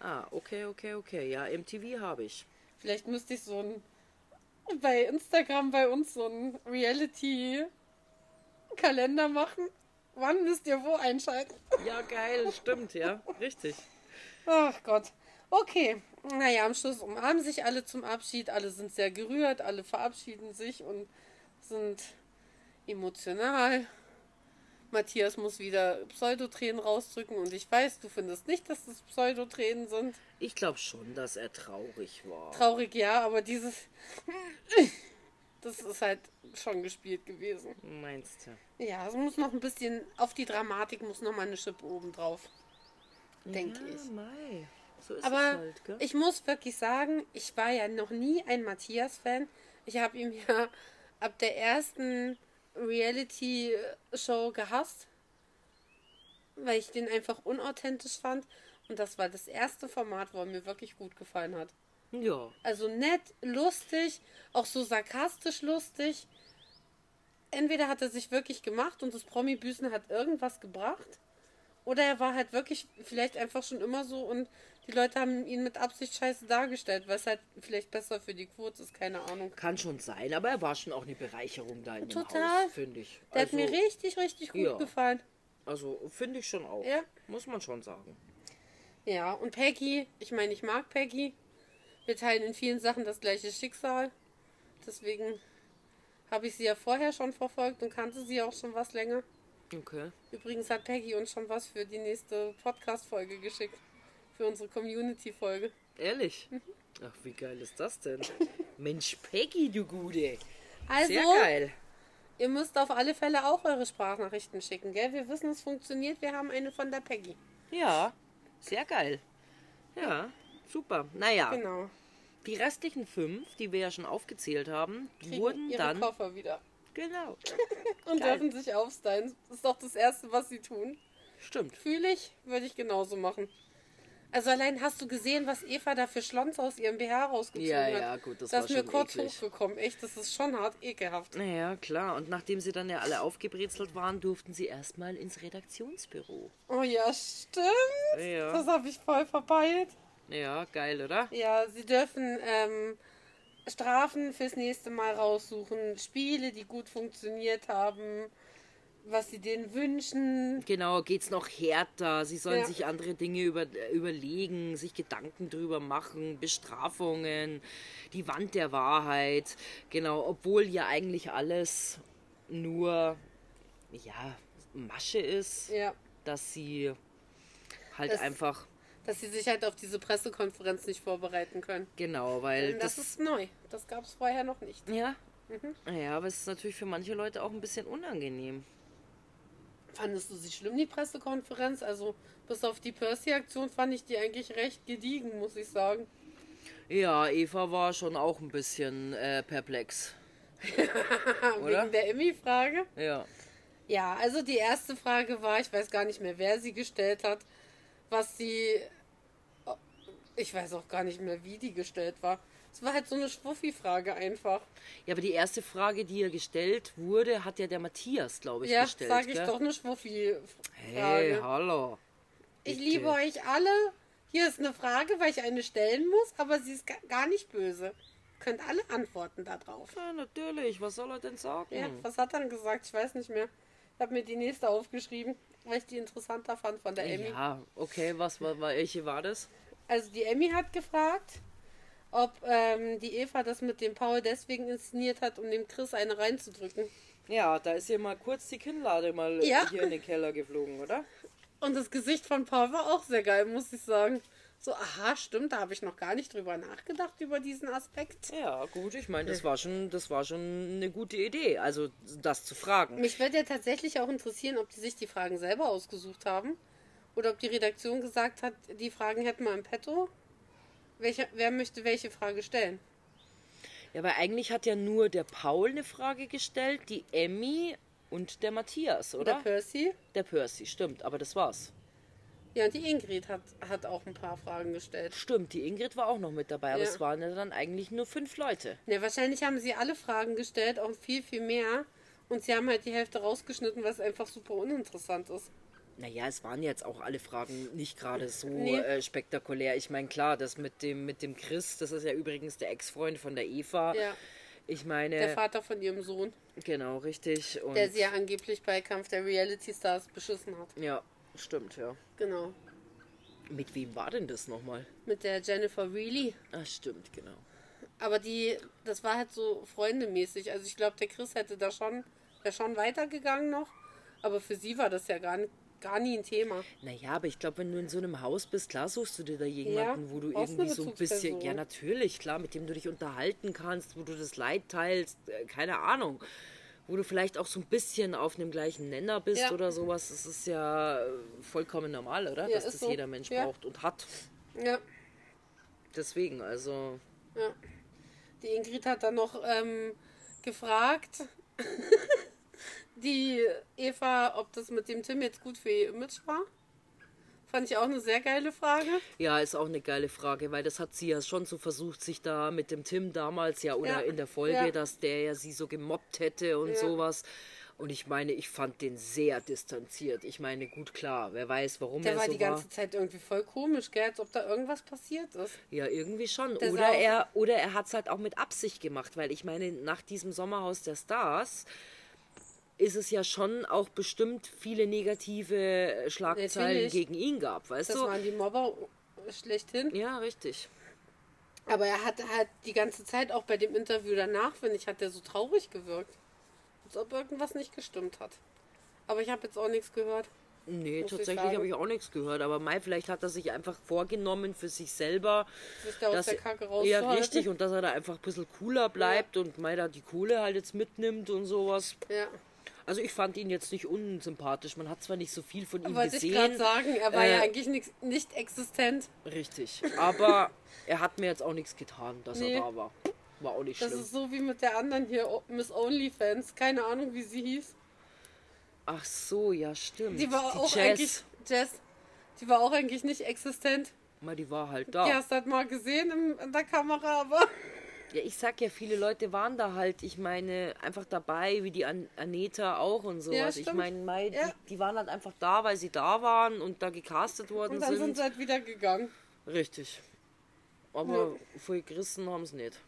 Ah, okay, okay, okay. Ja, MTV habe ich. Vielleicht müsste ich so ein bei Instagram bei uns so ein Reality Kalender machen. Wann müsst ihr wo einschalten? Ja, geil, stimmt, ja. Richtig. Ach Gott. Okay. Naja, am Schluss umarmen sich alle zum Abschied. Alle sind sehr gerührt. Alle verabschieden sich und sind emotional. Matthias muss wieder Pseudotränen rausdrücken und ich weiß, du findest nicht, dass das Pseudotränen sind. Ich glaube schon, dass er traurig war. Traurig ja, aber dieses. Das ist halt schon gespielt gewesen. Meinst du? Ja, es muss noch ein bisschen. Auf die Dramatik muss noch mal eine Schippe oben drauf. Denke ja, ich. Mei. So ist Aber es halt, gell? ich muss wirklich sagen, ich war ja noch nie ein Matthias-Fan. Ich habe ihn ja ab der ersten Reality-Show gehasst, weil ich den einfach unauthentisch fand. Und das war das erste Format, wo er mir wirklich gut gefallen hat. ja. Also nett, lustig, auch so sarkastisch lustig. Entweder hat er sich wirklich gemacht und das Promi-Büßen hat irgendwas gebracht. Oder er war halt wirklich vielleicht einfach schon immer so und die Leute haben ihn mit Absicht scheiße dargestellt, es halt vielleicht besser für die Quote ist, keine Ahnung. Kann schon sein, aber er war schon auch eine Bereicherung da in dem Total. Haus, finde ich. Der also, hat mir richtig, richtig gut ja. gefallen. Also, finde ich schon auch. Ja. Muss man schon sagen. Ja, und Peggy, ich meine, ich mag Peggy. Wir teilen in vielen Sachen das gleiche Schicksal. Deswegen habe ich sie ja vorher schon verfolgt und kannte sie auch schon was länger. Okay. Übrigens hat Peggy uns schon was für die nächste Podcast-Folge geschickt. Für unsere Community-Folge. Ehrlich? Mhm. Ach, wie geil ist das denn? Mensch, Peggy, du Gute. Also, Sehr geil. ihr müsst auf alle Fälle auch eure Sprachnachrichten schicken, gell? Wir wissen, es funktioniert. Wir haben eine von der Peggy. Ja, sehr geil. Ja, super. Naja, Genau. die restlichen fünf, die wir ja schon aufgezählt haben, Kriegen wurden ihre dann. Koffer wieder. Genau. Und Geil. dürfen sich aufstylen. Das ist doch das Erste, was sie tun. Stimmt. Fühle ich, würde ich genauso machen. Also allein hast du gesehen, was Eva da für Schlons aus ihrem BH rausgezogen Ja, hat. ja, gut, das das war ist mir schon kurz eklig. hochgekommen. Echt, das ist schon hart ekelhaft. Naja, klar. Und nachdem sie dann ja alle aufgebrezelt waren, durften sie erstmal ins Redaktionsbüro. Oh ja, stimmt. Ja. Das habe ich voll verpeilt. Ja, geil, oder? Ja, sie dürfen ähm, Strafen fürs nächste Mal raussuchen, Spiele, die gut funktioniert haben, was sie denen wünschen. Genau, geht's noch härter. Sie sollen Ja. sich andere Dinge über, überlegen, sich Gedanken drüber machen, Bestrafungen, die Wand der Wahrheit. Genau, obwohl ja eigentlich alles nur, ja, Masche ist, Ja, dass sie halt Das- einfach, dass sie sich halt auf diese Pressekonferenz nicht vorbereiten können. genau, weil das, das, ist neu. Das gab es vorher noch nicht. ja, Mhm. ja, aber es ist natürlich für manche Leute auch ein bisschen unangenehm. Fandest du sie schlimm, die Pressekonferenz? Also, bis auf die Percy-Aktion fand ich die eigentlich recht gediegen, muss ich sagen. Ja, Eva war schon auch ein bisschen äh, perplex. Oder? Wegen der Emmy-Frage. Ja. Ja, also die erste Frage war, ich weiß gar nicht mehr, wer sie gestellt hat, was sie. Ich weiß auch gar nicht mehr, wie die gestellt war. Es war halt so eine Schwuffi-Frage einfach. Ja, aber die erste Frage, die ihr gestellt wurde, hat ja der Matthias, glaube ich, ja, gestellt. sage ich gell? doch, eine Schwuffi-Frage. Hey, hallo. ich bitte. liebe euch alle. Hier ist eine Frage, weil ich eine stellen muss, aber sie ist ga- gar nicht böse. Könnt alle antworten darauf. Ja, natürlich. Was soll er denn sagen? Ja, was hat er dann gesagt? Ich weiß nicht mehr. Ich habe mir die nächste aufgeschrieben, weil ich die interessanter fand von der Emmy. Ja, okay, was war welche war das? Also die Emmy hat gefragt, ob ähm, die Eva das mit dem Paul deswegen inszeniert hat, um dem Chris eine reinzudrücken. Ja, da ist ja mal kurz die Kinnlade mal Ja. hier in den Keller geflogen, oder? Und das Gesicht von Paul war auch sehr geil, muss ich sagen. So, aha, stimmt, da habe ich noch gar nicht drüber nachgedacht, über diesen Aspekt. Ja, gut, ich meine, das war schon, das war schon eine gute Idee, also das zu fragen. Mich würde ja tatsächlich auch interessieren, ob die sich die Fragen selber ausgesucht haben. Oder ob die Redaktion gesagt hat, die Fragen hätten wir im Petto. Welche, wer möchte welche Frage stellen? Ja, weil eigentlich hat ja nur der Paul eine Frage gestellt, die Emmy und der Matthias, Oder oder? Percy? Der Percy, stimmt, aber das war's. Ja, und die Ingrid hat, hat auch ein paar Fragen gestellt. Stimmt, die Ingrid war auch noch mit dabei, aber Ja. es waren ja dann eigentlich nur fünf Leute. Ne, wahrscheinlich haben sie alle Fragen gestellt, auch viel, viel mehr. Und sie haben halt die Hälfte rausgeschnitten, es einfach super uninteressant ist. Naja, es waren jetzt auch alle Fragen nicht gerade so Nee. äh, spektakulär. Ich meine, klar, das mit dem, mit dem Chris, das ist ja übrigens der Ex-Freund von der Eva. Ja. Ich meine, Der Vater von ihrem Sohn, genau, richtig. Und der sie ja angeblich bei Kampf der Reality Stars beschissen hat. ja, stimmt, ja. Genau. Mit wem war denn das nochmal? Mit der Jennifer Reilly. Ah, stimmt, genau. Aber die, das war halt so freundemäßig. Also ich glaube, der Chris hätte da schon, wäre schon weitergegangen noch. Aber für sie war das ja gar, nicht- gar nie ein Thema. Naja, aber ich glaube, wenn du in so einem Haus bist, klar suchst du dir da jemanden, Ja, wo du irgendwie so ein bisschen, ja natürlich, klar, mit dem du dich unterhalten kannst, wo du das Leid teilst, äh, keine Ahnung. Wo du vielleicht auch so ein bisschen auf einem gleichen Nenner bist Ja. oder sowas. Das ist ja äh, vollkommen normal, oder? Ja, Dass das so. jeder Mensch braucht und hat. Ja, Deswegen, also. ja. Die Ingrid hat dann noch ähm, gefragt, die Eva, ob das mit dem Tim jetzt gut für ihr Image war. Fand ich auch eine sehr geile Frage. Ja, ist auch eine geile Frage, weil das hat sie ja schon so versucht, sich da mit dem Tim damals ja oder Ja, in der Folge, ja. dass der ja sie so gemobbt hätte und Ja. sowas. Und ich meine, ich fand den sehr distanziert. Ich meine, gut klar, wer weiß, warum Der er war so die ganze Zeit irgendwie voll komisch, gell? als ob da irgendwas passiert ist. Ja, irgendwie schon. Der Oder er, oder er hat es halt auch mit Absicht gemacht, weil ich meine, nach diesem Sommerhaus der Stars ist es ja schon auch bestimmt viele negative Schlagzeilen Natürlich. gegen ihn gab, weißt Das du? waren die Mobber schlechthin. Ja, richtig. Aber er hat halt die ganze Zeit, auch bei dem Interview danach, finde ich, hat er so traurig gewirkt. Als ob irgendwas nicht gestimmt hat. Aber ich habe jetzt auch nichts gehört. Nee, Muss tatsächlich habe ich auch nichts gehört. Aber Mai, vielleicht hat er sich einfach vorgenommen für sich selber. Sich da aus dass der Kacke ja, rauszuhalten. richtig. Und dass er da einfach ein bisschen cooler bleibt und Mai da die Kohle halt jetzt mitnimmt und sowas. Ja, Also ich fand ihn jetzt nicht unsympathisch. Man hat zwar nicht so viel von ihm wollte ich gesehen. gerade sagen. Er war Äh, ja eigentlich nix, nicht existent. Richtig. Aber er hat mir jetzt auch nichts getan, dass Nee. er da war. War auch nicht Das schlimm. ist so wie mit der anderen hier, Miss Onlyfans. Keine Ahnung, wie sie hieß. Ach so, ja, stimmt. Die war auch Jazz. eigentlich. Jess. Die war auch eigentlich nicht existent. Mal, die war halt Die da. hast du halt mal gesehen im, in der Kamera, aber. Ja, ich sag ja, viele Leute waren da halt, ich meine, einfach dabei, wie die An Aneta auch und sowas. ich stimmt. meine, Mai, Ja. die, die waren halt einfach da, weil sie da waren und da gecastet worden Und dann sind. sind sie halt wieder gegangen. Richtig. Aber voll gerissen haben sie nicht.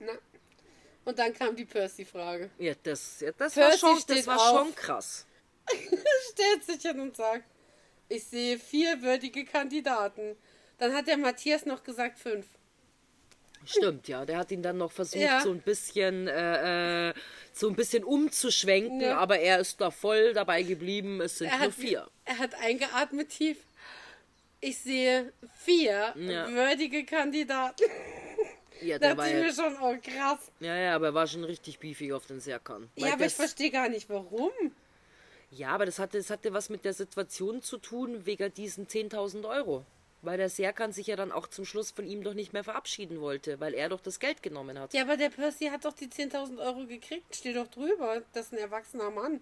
Na. Und dann kam die Percy-Frage. Ja, das, ja, das war, Percy schon, das war auf. schon krass. stellt sich hin und sagt, ich sehe vier würdige Kandidaten. Dann hat der Matthias noch gesagt fünf. Stimmt, ja. Der hat ihn dann noch versucht, Ja. so ein bisschen, äh, äh, so ein bisschen umzuschwenken, Ja. aber er ist da voll dabei geblieben. Es sind Er nur hat, vier. er hat eingeatmet tief. Ich sehe vier Ja. würdige Kandidaten. Ja, Da der war mir schon, oh krass. ja, ja, aber er war schon richtig beefy auf den Serkan. Ja, aber ich verstehe gar nicht, warum. Ja, aber das hatte, das hatte was mit der Situation zu tun, wegen diesen 10.000 Euro. Weil der Serkan sich ja dann auch zum Schluss von ihm doch nicht mehr verabschieden wollte, weil er doch das Geld genommen hat. Ja, aber der Percy hat doch die 10.000 Euro gekriegt. Steht doch drüber. Das ist ein erwachsener Mann.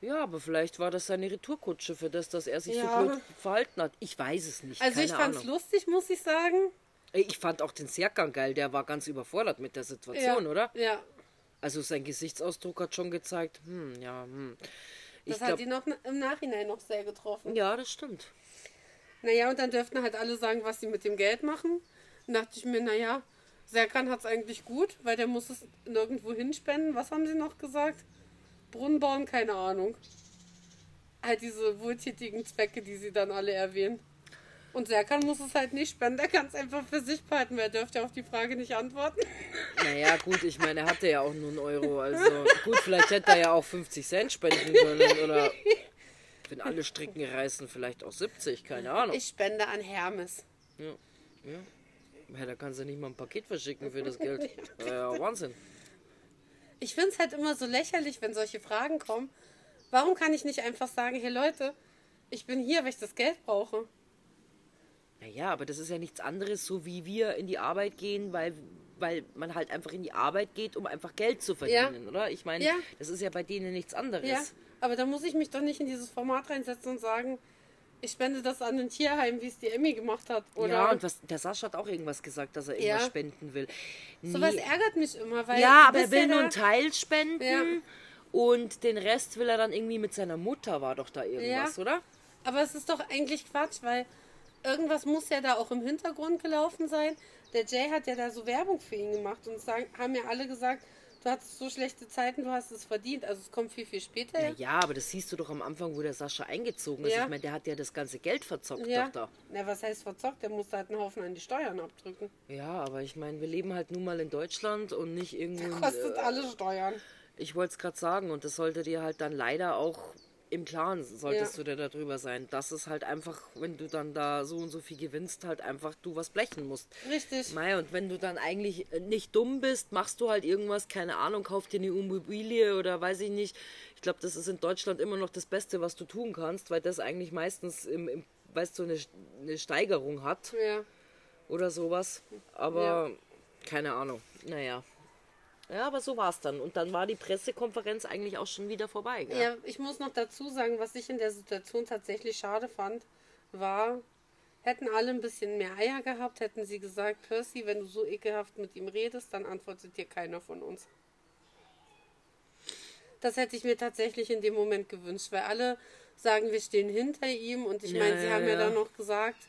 Ja, aber vielleicht war das seine Retourkutsche für das, dass er sich Ja. so blöd verhalten hat. Ich weiß es nicht. Also keine ich fand's Ahnung. lustig, muss ich sagen. Ich fand auch den Serkan geil, der war ganz überfordert mit der Situation, ja. oder? Ja. Also sein Gesichtsausdruck hat schon gezeigt, hm, ja, hm. Das Ich hat glaub, ihn noch im Nachhinein noch sehr getroffen. ja, das stimmt. Naja, und dann dürften halt alle sagen, was sie mit dem Geld machen. Dann dachte ich mir, naja, Serkan hat es eigentlich gut, weil der muss es nirgendwo hinspenden. Was haben sie noch gesagt? Brunnen bauen, keine Ahnung. Halt diese wohltätigen Zwecke, die sie dann alle erwähnen. Und Serkan muss es halt nicht spenden, der kann es einfach für sich behalten. Wer dürfte auf die Frage nicht antworten? Naja, gut, ich meine, er hatte ja auch nur einen Euro. Also gut, vielleicht hätte er ja auch 50 Cent spenden können. Oder wenn alle Stricken reißen, vielleicht auch 70, keine Ahnung. Ich spende an Hermes. Ja, ja. ja da kannst du nicht mal ein Paket verschicken für das Geld. Ja, Wahnsinn. Ich finde es halt immer so lächerlich, wenn solche Fragen kommen. Warum kann ich nicht einfach sagen, hey Leute, ich bin hier, weil ich das Geld brauche? Naja, aber das ist ja nichts anderes, so wie wir in die Arbeit gehen, weil, weil man halt einfach in die Arbeit geht, um einfach Geld zu verdienen, oder? Ich meine, Ja. das ist ja bei denen nichts anderes. Ja, aber da muss ich mich doch nicht in dieses Format reinsetzen und sagen, ich spende das an ein Tierheim, wie es die Emmy gemacht hat. Oder ja, und was, der Sascha hat auch irgendwas gesagt, dass er irgendwas Ja. spenden will. sowas Nee. ärgert mich immer, weil Ja, aber er will ja nur einen Teil spenden Ja. und den Rest will er dann irgendwie mit seiner Mutter, war doch da irgendwas, oder? Aber es ist doch eigentlich Quatsch, weil irgendwas muss ja da auch im Hintergrund gelaufen sein. Der Jay hat ja da so Werbung für ihn gemacht und sagen, haben ja alle gesagt, du hattest so schlechte Zeiten, du hast es verdient. Also es kommt viel, viel später. Na ja, aber das siehst du doch am Anfang, wo der Sascha eingezogen ist. Ja. Ich meine, der hat ja das ganze Geld verzockt Ja. doch da. Na, was heißt verzockt? Der musste halt einen Haufen an die Steuern abdrücken. Ja, aber ich meine, wir leben halt nun mal in Deutschland und nicht irgendwo. in- Kostet äh, alle Steuern. Ich wollte es gerade sagen und das sollte dir halt dann leider auch im Klaren solltest Ja. du dir darüber sein, dass es halt einfach, wenn du dann da so und so viel gewinnst, halt einfach du was blechen musst. Richtig. Mei, und wenn du dann eigentlich äh, nicht dumm bist, machst du halt irgendwas, keine Ahnung, kauf dir eine Immobilie oder weiß ich nicht. Ich glaube, das ist in Deutschland immer noch das Beste, was du tun kannst, weil das eigentlich meistens im, im weißt du, eine, eine Steigerung hat Ja. oder sowas. Aber keine Ahnung. Naja. Ja, aber so war es dann. Und dann war die Pressekonferenz eigentlich auch schon wieder vorbei. Gell? Ja, ich muss noch dazu sagen, was ich in der Situation tatsächlich schade fand, war, hätten alle ein bisschen mehr Eier gehabt, hätten sie gesagt, Percy, wenn du so ekelhaft mit ihm redest, dann antwortet dir keiner von uns. Das hätte ich mir tatsächlich in dem Moment gewünscht, weil alle sagen, wir stehen hinter ihm und ich Ja, meine, sie ja, haben ja ja. dann noch gesagt,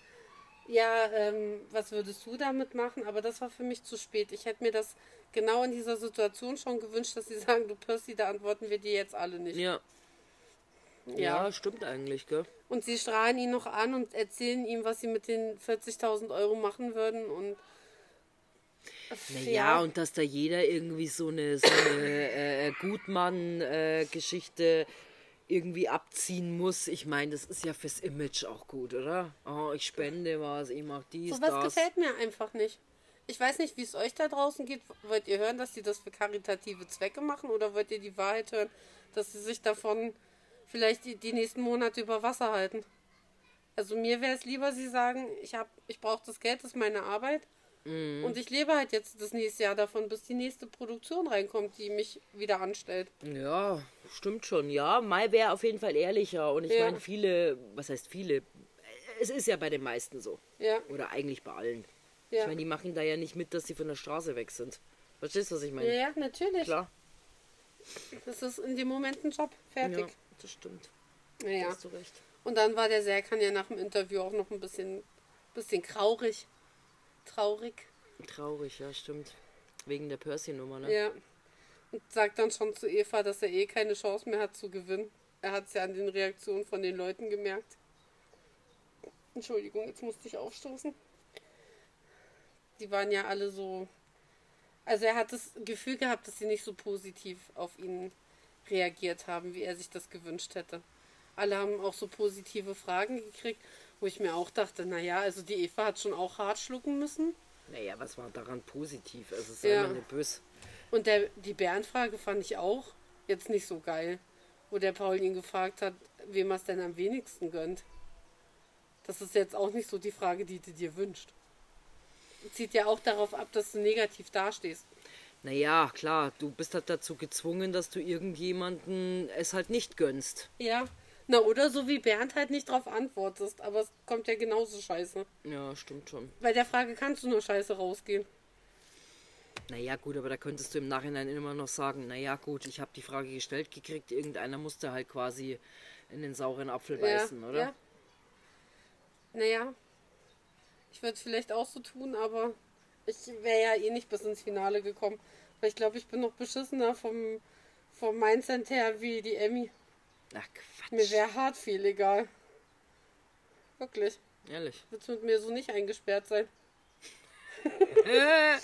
ja, ähm, was würdest du damit machen? Aber das war für mich zu spät. Ich hätte mir das genau in dieser Situation schon gewünscht, dass sie sagen, du Percy, da antworten wir dir jetzt alle nicht. Ja. Ja, stimmt eigentlich, gell? Und sie strahlen ihn noch an und erzählen ihm, was sie mit den 40.000 Euro machen würden. Und Naja, und dass da jeder irgendwie so eine, so eine äh, Gutmann-Geschichte irgendwie abziehen muss. Ich meine, das ist ja fürs Image auch gut, oder? Oh, ich spende was, ich mach dies, sowas das. gefällt mir einfach nicht. Ich weiß nicht, wie es euch da draußen geht. Wollt ihr hören, dass sie das für karitative Zwecke machen? Oder wollt ihr die Wahrheit hören, dass sie sich davon vielleicht die, die nächsten Monate über Wasser halten? Also mir wäre es lieber, sie sagen, ich hab, ich brauche das Geld, das ist meine Arbeit. Und ich lebe halt jetzt das nächste Jahr davon, bis die nächste Produktion reinkommt, die mich wieder anstellt. Ja, stimmt schon. Ja, Mai wäre auf jeden Fall ehrlicher. Und ich Ja. meine, viele, was heißt viele? Es ist ja bei den meisten so. Ja, Oder eigentlich bei allen. Ich ja. meine, die machen da ja nicht mit, dass sie von der Straße weg sind. Verstehst du, was ich meine? Ja, ja, natürlich. Klar. Das ist in dem Moment ein Job. Ja, Fertig. das stimmt. Ja. Da ja. hast du recht. Und dann war der Serkan ja nach dem Interview auch noch ein bisschen, bisschen kraurig. Traurig. Traurig, ja, stimmt. Wegen der Percy-Nummer, ne? Ja. Und sagt dann schon zu Eva, dass er eh keine Chance mehr hat zu gewinnen. Er hat es ja an den Reaktionen von den Leuten gemerkt. Entschuldigung, jetzt musste ich aufstoßen. Die waren ja alle so. Also er hat das Gefühl gehabt, dass sie nicht so positiv auf ihn reagiert haben, wie er sich das gewünscht hätte. Alle haben auch so positive Fragen gekriegt, wo ich mir auch dachte, naja, also die Eva hat schon auch hart schlucken müssen. Naja, was war daran positiv? Also sei Ja. mal nicht böse. Und der, die Bärenfrage fand ich auch jetzt nicht so geil, wo der Paul ihn gefragt hat, wem er es denn am wenigsten gönnt. Das ist jetzt auch nicht so die Frage, die du dir wünschst. Zieht ja auch darauf ab, dass du negativ dastehst. Naja, klar, du bist halt dazu gezwungen, dass du irgendjemanden es halt nicht gönnst. Ja. Na, oder so wie Bernd halt nicht drauf antwortest, aber es kommt ja genauso scheiße. Ja, stimmt schon. Bei der Frage kannst du nur scheiße rausgehen. Naja, gut, aber da könntest du im Nachhinein immer noch sagen, naja, gut, ich habe die Frage gestellt gekriegt, irgendeiner musste halt quasi in den sauren Apfel beißen, ja, oder? Ja. Naja, ich würde es vielleicht auch so tun, aber ich wäre ja eh nicht bis ins Finale gekommen. Weil ich glaube, ich bin noch beschissener vom, vom Mindset her wie die Emmy. Ach, Quatsch. Mir wäre hart viel egal. Wirklich. Ehrlich. Willst mit mir so nicht eingesperrt sein?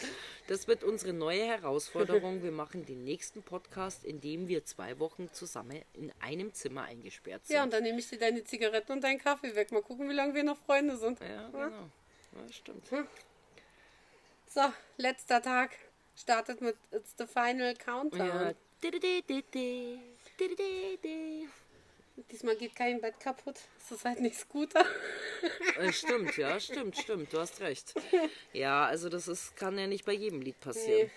Das wird unsere neue Herausforderung. Wir machen den nächsten Podcast, in dem wir zwei Wochen zusammen in einem Zimmer eingesperrt sind. Ja, und dann nehme ich dir deine Zigaretten und deinen Kaffee weg. Mal gucken, wie lange wir noch Freunde sind. ja genau. Ja, stimmt. So, letzter Tag. Startet mit It's the Final Countdown. Ja. Diesmal geht kein Bett kaputt. Es ist halt nicht Scooter. Äh, Stimmt, ja, stimmt, stimmt. Du hast recht. Ja, also das ist, kann ja nicht bei jedem Lied passieren. Nee.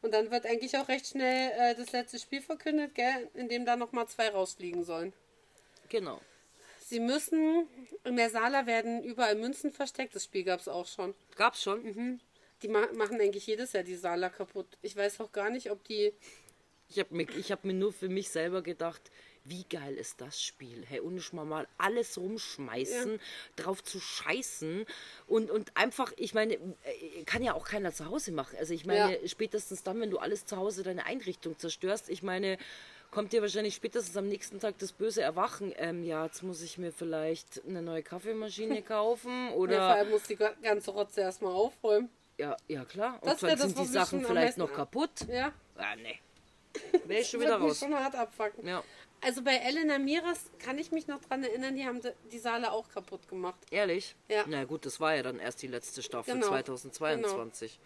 Und dann wird eigentlich auch recht schnell äh, das letzte Spiel verkündet, gell? in dem da nochmal zwei rausfliegen sollen. Genau. Sie müssen, in der Sala werden überall Münzen versteckt. Das Spiel gab es auch schon. Gab's schon? Die ma machen eigentlich jedes Jahr die Sala kaputt. Ich weiß auch gar nicht, ob die. Ich habe mir, ich hab mir nur für mich selber gedacht, wie geil ist das Spiel? Hey, und ich mal mal alles rumschmeißen, drauf zu scheißen und, und einfach, ich meine, äh, kann ja auch keiner zu Hause machen. Also ich meine, Ja. spätestens dann, wenn du alles zu Hause deine Einrichtung zerstörst, ich meine, kommt dir wahrscheinlich spätestens am nächsten Tag das böse Erwachen. Ähm, ja, jetzt muss ich mir vielleicht eine neue Kaffeemaschine kaufen Ja, vor oder allem muss die ganze Rotze erstmal aufräumen. ja, ja klar. Das Und wär dann das, sind die was mich Sachen vielleicht noch kaputt. Ja, Ah, nee. Wäre ich schon wieder raus. schon hart abfacken. Ja, Also bei Elena Miras kann ich mich noch dran erinnern, die haben die- die Saale auch kaputt gemacht. ehrlich? Ja. Na gut, das war ja dann erst die letzte Staffel Genau. 2022.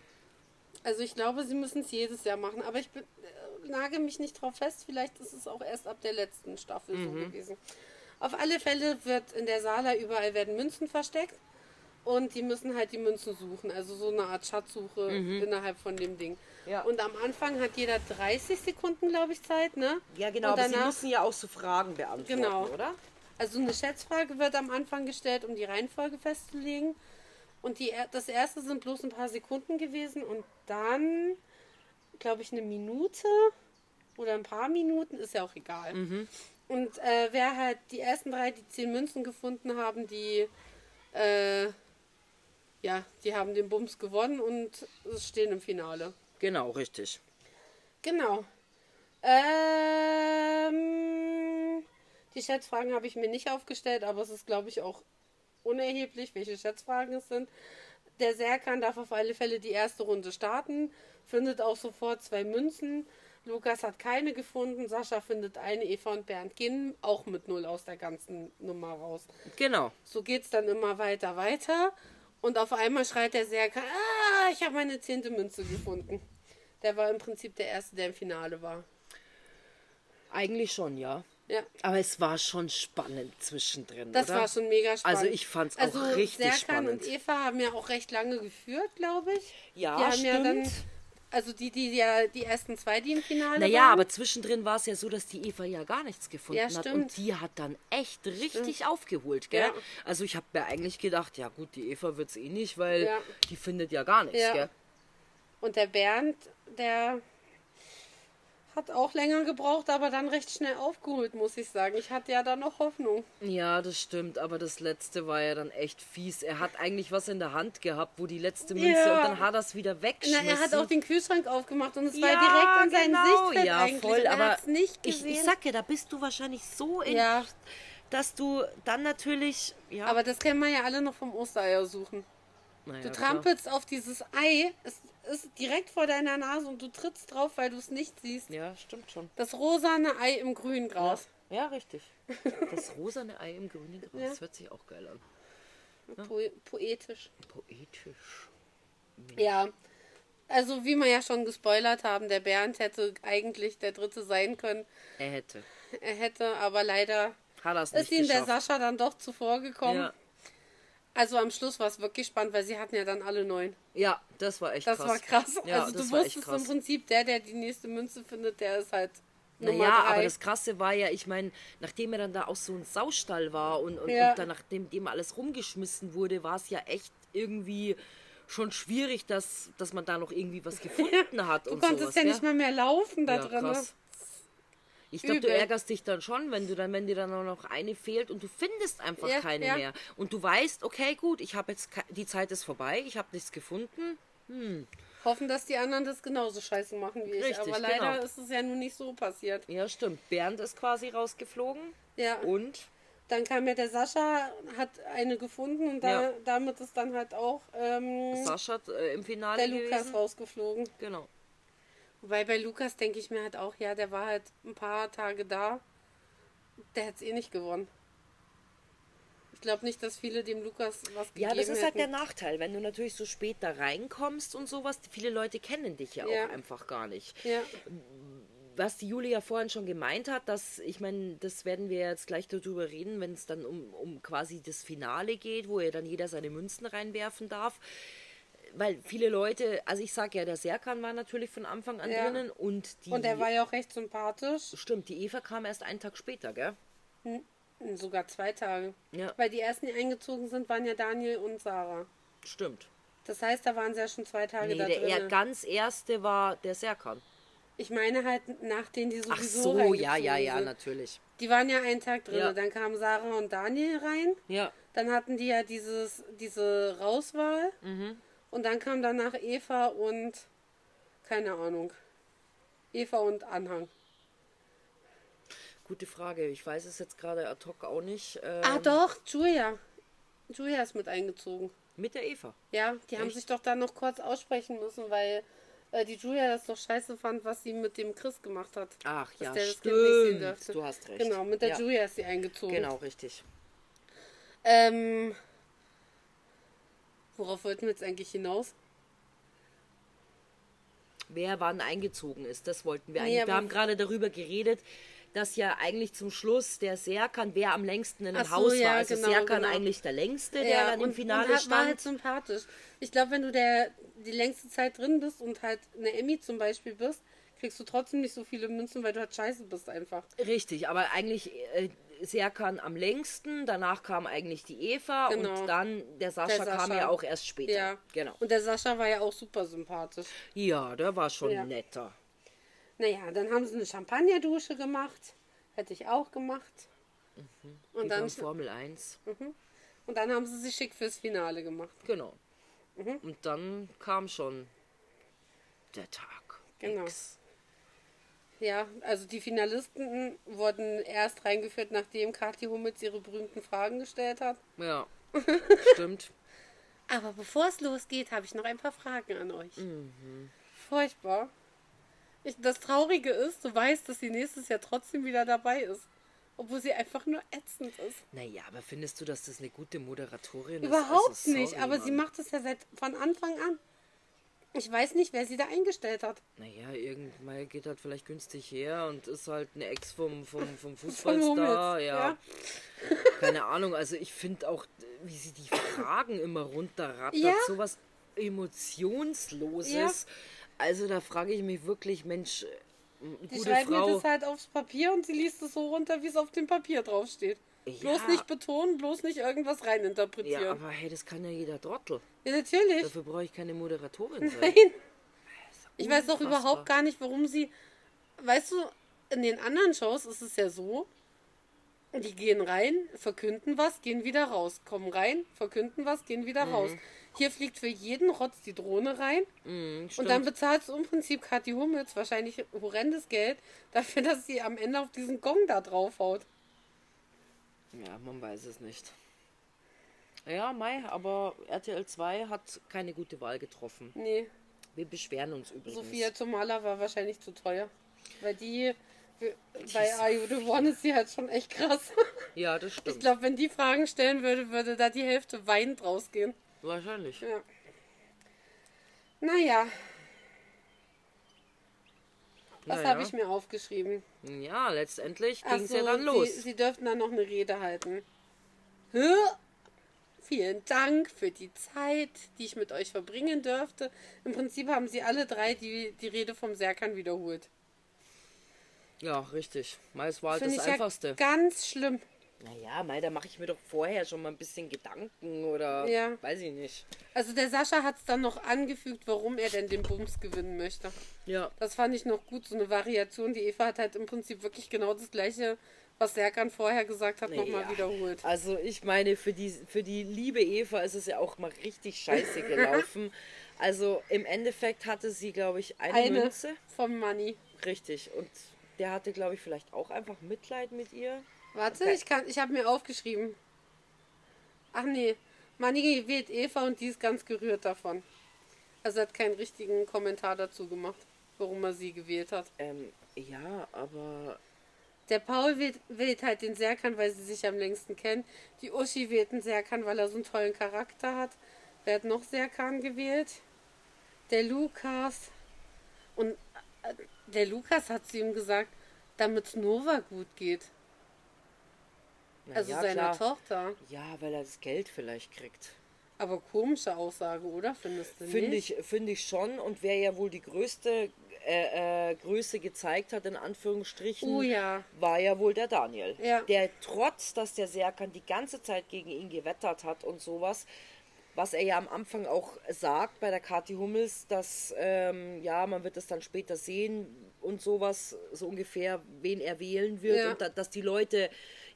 Also ich glaube, sie müssen es jedes Jahr machen, aber ich bin, äh, nage mich nicht drauf fest. Vielleicht ist es auch erst ab der letzten Staffel so gewesen. Auf alle Fälle wird in der Sala überall werden Münzen versteckt und die müssen halt die Münzen suchen. Also so eine Art Schatzsuche innerhalb von dem Ding. Ja. Und am Anfang hat jeder 30 Sekunden, glaube ich, Zeit, ne? Ja, genau, Und aber sie danach- müssen ja auch so Fragen beantworten, Genau. oder? Also eine Schätzfrage wird am Anfang gestellt, um die Reihenfolge festzulegen. Und die, das erste sind bloß ein paar Sekunden gewesen und dann, glaube ich, eine Minute oder ein paar Minuten, ist ja auch egal. Und äh, wer halt die ersten drei, die zehn Münzen gefunden haben, die, äh, ja, die haben den Bums gewonnen und es stehen im Finale. Genau, richtig. Genau. Ähm, die Schätzfragen habe ich mir nicht aufgestellt, aber es ist, glaube ich, auch unerheblich, welche Schätzfragen es sind. Der Serkan darf auf alle Fälle die erste Runde starten, findet auch sofort zwei Münzen. Lukas hat keine gefunden, Sascha findet eine, Eva und Bernd gehen auch mit null aus der ganzen Nummer raus. Genau. So geht es dann immer weiter, weiter. Und auf einmal schreit der Serkan, ah, ich habe meine zehnte Münze gefunden. Der war im Prinzip der Erste, der im Finale war. Eigentlich schon, ja. Ja, Aber es war schon spannend zwischendrin, das oder? war schon mega spannend. Also ich fand's auch also richtig Serkan spannend. und Eva haben ja auch recht lange geführt, glaube ich. Ja, die haben ja dann, stimmt. also die, die ja die ersten zwei, die im Finale Naja, waren. aber zwischendrin war es ja so, dass die Eva ja gar nichts gefunden Ja, hat. stimmt. Und die hat dann echt richtig aufgeholt, gell? Ja. Also ich habe mir eigentlich gedacht, ja gut, die Eva wird's eh nicht, weil die findet ja gar nichts, Ja. gell? Und der Bernd, der hat auch länger gebraucht, aber dann recht schnell aufgeholt, muss ich sagen. Ich hatte ja da noch Hoffnung. Ja, das stimmt, aber das letzte war ja dann echt fies. Er hat eigentlich was in der Hand gehabt, wo die letzte Münze Ja. und dann hat er es wieder Na, weggeschmissen. er hat auch den Kühlschrank aufgemacht und es war ja, direkt an seinem genau. Sichtfeld ja, eigentlich. voll, er aber ich, ich sag ja, da bist du wahrscheinlich so in, ja, dass du dann natürlich, ja, aber das kennen wir ja alle noch vom Ostereier suchen. naja, Du klar. trampelst auf dieses Ei, es ist direkt vor deiner Nase und du trittst drauf, weil du es nicht siehst. Ja, stimmt schon. Das rosane Ei im Grüngras. Ja, richtig. Das rosane Ei im grünen Gras Ja. hört sich auch geil an. Po poetisch. Poetisch. Ja. Also wie wir ja schon gespoilert haben, der Bernd hätte eigentlich der Dritte sein können. Er hätte. Er hätte, aber leider er ist ihm der geschafft. Sascha dann doch zuvor gekommen. Ja. Also am Schluss war es wirklich spannend, weil sie hatten ja dann alle neun. ja, das war echt Das krass. war krass. Ja, also das du wusstest im Prinzip, der, der die nächste Münze findet, der ist halt Nummer Naja, drei. aber das Krasse war ja, ich meine, nachdem er dann da auch so ein Saustall war und, und, Ja. und dann nachdem dem alles rumgeschmissen wurde, war es ja echt irgendwie schon schwierig, dass, dass man da noch irgendwie was gefunden hat du und konntest sowas. ja nicht mal mehr laufen da ja, drin. krass. Ich glaube, du ärgerst dich dann schon, wenn du dann, wenn dir dann auch noch eine fehlt und du findest einfach Ja, keine ja. mehr. Und du weißt, okay, gut, ich habe jetzt die Zeit ist vorbei, ich habe nichts gefunden. Hoffen, dass die anderen das genauso scheiße machen wie ich. Richtig, Aber leider genau. ist es ja nun nicht so passiert. Ja, stimmt. Bernd ist quasi rausgeflogen. Ja. Und Dann kam ja der Sascha, hat eine gefunden und da, Ja. damit ist dann halt auch ähm, Sascha äh, im Finale der Lukas gewesen. rausgeflogen. Genau. Wobei bei Lukas denke ich mir halt auch, ja, der war halt ein paar Tage da. Der hätte es eh nicht gewonnen. Ich glaube nicht, dass viele dem Lukas was gegeben Ja, das ist halt hätten. der Nachteil, wenn du natürlich so spät da reinkommst und sowas. Viele Leute kennen dich ja, Ja. auch einfach gar nicht. Ja, Was die Julia vorhin schon gemeint hat, dass, ich meine, das werden wir jetzt gleich darüber reden, wenn es dann um, um quasi das Finale geht, wo ja dann jeder seine Münzen reinwerfen darf. Weil viele Leute, also ich sag ja, der Serkan war natürlich von Anfang an Ja. drinnen und die. und er war ja auch recht sympathisch. Stimmt, die Eva kam erst einen Tag später, gell? Sogar zwei Tage. Ja. Weil die ersten, die eingezogen sind, waren ja Daniel und Sarah. Stimmt. Das heißt, da waren sie ja schon zwei Tage Nee, da der er, ganz erste war der Serkan. Ich meine halt nach denen, die Ach sowieso so, ja, ja, ja, sind. natürlich. Die waren ja einen Tag drin. Ja. Dann kamen Sarah und Daniel rein. Ja, Dann hatten die ja dieses, diese Rauswahl. Mhm. Und dann kam danach Eva und keine Ahnung. Eva und Anhang. gute Frage. Ich weiß es jetzt gerade ad hoc auch nicht. Ähm, ah doch, Julia. Julia ist mit eingezogen. Mit der Eva. Ja, die haben Echt? sich doch dann noch kurz aussprechen müssen, weil äh, die Julia das doch scheiße fand, was sie mit dem Chris gemacht hat. Ach Dass ja, der das Kind nicht sehen stimmt. dürfte. Du hast recht. Genau, mit der ja. Julia ist sie eingezogen. Genau, richtig. Ähm, worauf wollten wir jetzt eigentlich hinaus? Wer wann eingezogen ist, das wollten wir Nee, eigentlich. wir haben gerade darüber geredet, dass ja eigentlich zum Schluss der Serkan, wer am längsten in Ach so, Haus ja, war. Also genau, Serkan genau. eigentlich der längste, der dann im und, Finale und hat, war stand. halt sympathisch. Ich glaube, wenn du der die längste Zeit drin bist und halt eine Emmy zum Beispiel bist, kriegst du trotzdem nicht so viele Münzen, weil du halt scheiße bist einfach. Richtig, aber eigentlich äh, Serkan am längsten, danach kam eigentlich die Eva Genau. und dann der Sascha, Der kam Sascha. ja auch erst später. Ja. Genau. Und der Sascha war ja auch super sympathisch. Ja, der war schon Ja. netter. Naja, dann haben sie eine Champagnerdusche gemacht. Hätte ich auch gemacht. Und, Wie dann, Formel 1. und dann haben sie sich schick fürs Finale gemacht. Genau. Mhm. Und dann kam schon der Tag. Genau. X. Ja, also die Finalisten wurden erst reingeführt, nachdem Kathi Hummels ihre berühmten Fragen gestellt hat. Ja, stimmt. Aber bevor es losgeht, habe ich noch ein paar Fragen an euch. Furchtbar. Ich, das Traurige ist, du weißt, dass sie nächstes Jahr trotzdem wieder dabei ist. Obwohl sie einfach nur ätzend ist. Naja, aber findest du, dass das eine gute Moderatorin ist? Überhaupt Also, nicht, aber sie Mann. macht es ja seit von Anfang an. Ich weiß nicht, wer sie da eingestellt hat. Naja, irgendwann geht halt vielleicht günstig her und ist halt eine Ex vom, vom, vom Fußballstar. Hummels, ja. Keine Ahnung, also ich finde auch, wie sie die Fragen immer runterrattert, Ja. sowas Emotionsloses. Ja. Also da frage ich mich wirklich, Mensch, Die gute schreiben Frau. ihr das halt aufs Papier und sie liest es so runter, wie es auf dem Papier draufsteht. Bloß Ja. nicht betonen, bloß nicht irgendwas reininterpretieren. ja, Ja, aber hey, das kann ja jeder Trottel. natürlich. Dafür brauche ich keine Moderatorin sein. Nein. Ich weiß doch überhaupt gar nicht, warum sie. Weißt du, in den anderen Shows ist es ja so, die gehen rein, verkünden was, gehen wieder raus. Kommen rein, verkünden was, gehen wieder raus. Hier fliegt für jeden Rotz die Drohne rein Mhm, und dann bezahlst du im Prinzip Kathi Hummels wahrscheinlich horrendes Geld dafür, dass sie am Ende auf diesen Gong da draufhaut. Ja, man weiß es nicht. Ja, Mai, aber RTL 2 hat keine gute Wahl getroffen. Nee, Wir beschweren uns übrigens. Sophia Tomala war wahrscheinlich zu teuer. Weil die, bei Are You The One ist sie halt schon echt krass. Ja, das Ich stimmt. glaube, wenn die Fragen stellen würde, würde da die Hälfte weinend rausgehen. Wahrscheinlich. Ja. Naja, was Naja. habe ich mir aufgeschrieben? Ja, letztendlich ging es so, ja dann los. Sie, sie dürften dann noch eine Rede halten. Hä? Vielen Dank für die Zeit, die ich mit euch verbringen dürfte. Im Prinzip haben sie alle drei die, die Rede vom Serkan wiederholt. Ja, richtig. Es war halt das ich ja Einfachste. ganz schlimm. Naja, Mai, da mache ich mir doch vorher schon mal ein bisschen Gedanken oder Ja. weiß ich nicht. Also der Sascha hat es dann noch angefügt, warum er denn den Bums gewinnen möchte. Ja, Das fand ich noch gut, so eine Variation. Die Eva hat halt im Prinzip wirklich genau das gleiche, was Serkan vorher gesagt hat, nochmal Ja. wiederholt. Also ich meine, für die, für die liebe Eva ist es ja auch mal richtig scheiße gelaufen. also im Endeffekt hatte sie, glaube ich, eine, Eine Münze. vom Money. Richtig. Und der hatte, glaube ich, vielleicht auch einfach Mitleid mit ihr. Warte, Okay. ich kann, ich habe mir aufgeschrieben. Ach nee, Manni wählt Eva und die ist ganz gerührt davon. Also hat keinen richtigen Kommentar dazu gemacht, warum er sie gewählt hat. Ähm, ja, aber Der Paul wählt, wählt halt den Serkan, weil sie sich am längsten kennen. Die Uschi wählt den Serkan, weil er so einen tollen Charakter hat. Wer hat noch Serkan gewählt? Der Lukas. Und äh, der Lukas hat zu ihm gesagt, damit Nova gut geht. Na Also ja, seiner klar. Tochter. Ja, weil er das Geld vielleicht kriegt. Aber komische Aussage, oder? Findest du Finde nicht? ich, finde ich schon. Und wer ja wohl die größte äh, äh, Größe gezeigt hat, in Anführungsstrichen, Oh ja. war ja wohl der Daniel. Ja. Der trotz, dass der Serkan die ganze Zeit gegen ihn gewettert hat und sowas, was er ja am Anfang auch sagt bei der Kathi Hummels, dass ähm, ja, man wird es dann später sehen und sowas, so ungefähr, wen er wählen wird Ja. und da, dass die Leute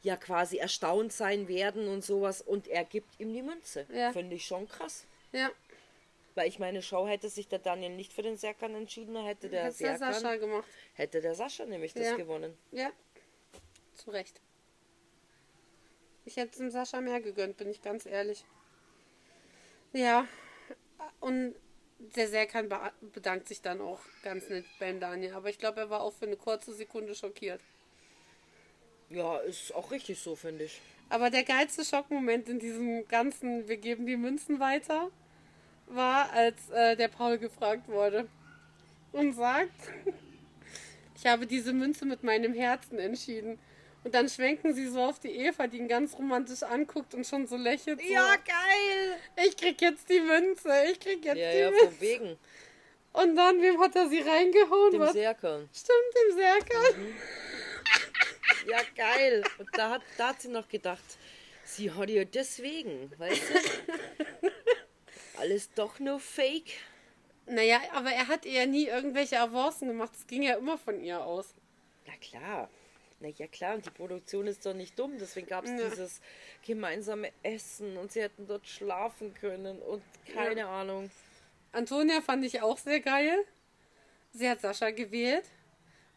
ja quasi erstaunt sein werden und sowas und er gibt ihm die Münze. Ja. Finde ich schon krass. Ja, Weil ich meine, Show hätte sich der Daniel nicht für den Serkan entschieden, hätte der hat der Serkan, Sascha gemacht. hätte der Sascha nämlich das Ja. gewonnen. Ja, zu Recht. Ich hätte es dem Sascha mehr gegönnt, bin ich ganz ehrlich. Ja, und der Serkan be- bedankt sich dann auch ganz nett beim Daniel. Aber ich glaube, er war auch für eine kurze Sekunde schockiert. Ja, ist auch richtig so, finde ich. Aber der geilste Schockmoment in diesem ganzen, wir geben die Münzen weiter, war, als äh, der Paul gefragt wurde und sagt, ich habe diese Münze mit meinem Herzen entschieden. Und dann schwenken sie so auf die Eva, die ihn ganz romantisch anguckt und schon so lächelt. So, geil! ich krieg jetzt die Münze, ich krieg jetzt Ja, die ja, Münze. von wegen. Und dann, wem hat er sie reingehauen? Dem Was? Serkan. Stimmt, dem Serkan. Ja, geil. Und da hat, da hat sie noch gedacht, sie hat ja deswegen, weißt du? Alles doch nur Fake. Naja, aber er hat ihr ja nie irgendwelche Avancen gemacht. Es ging ja immer von ihr aus. Na klar. Na ja, klar. Und die Produktion ist doch nicht dumm. Deswegen gab es Ja. dieses gemeinsame Essen und sie hätten dort schlafen können und keine Ahnung. Antonia fand ich auch sehr geil. Sie hat Sascha gewählt.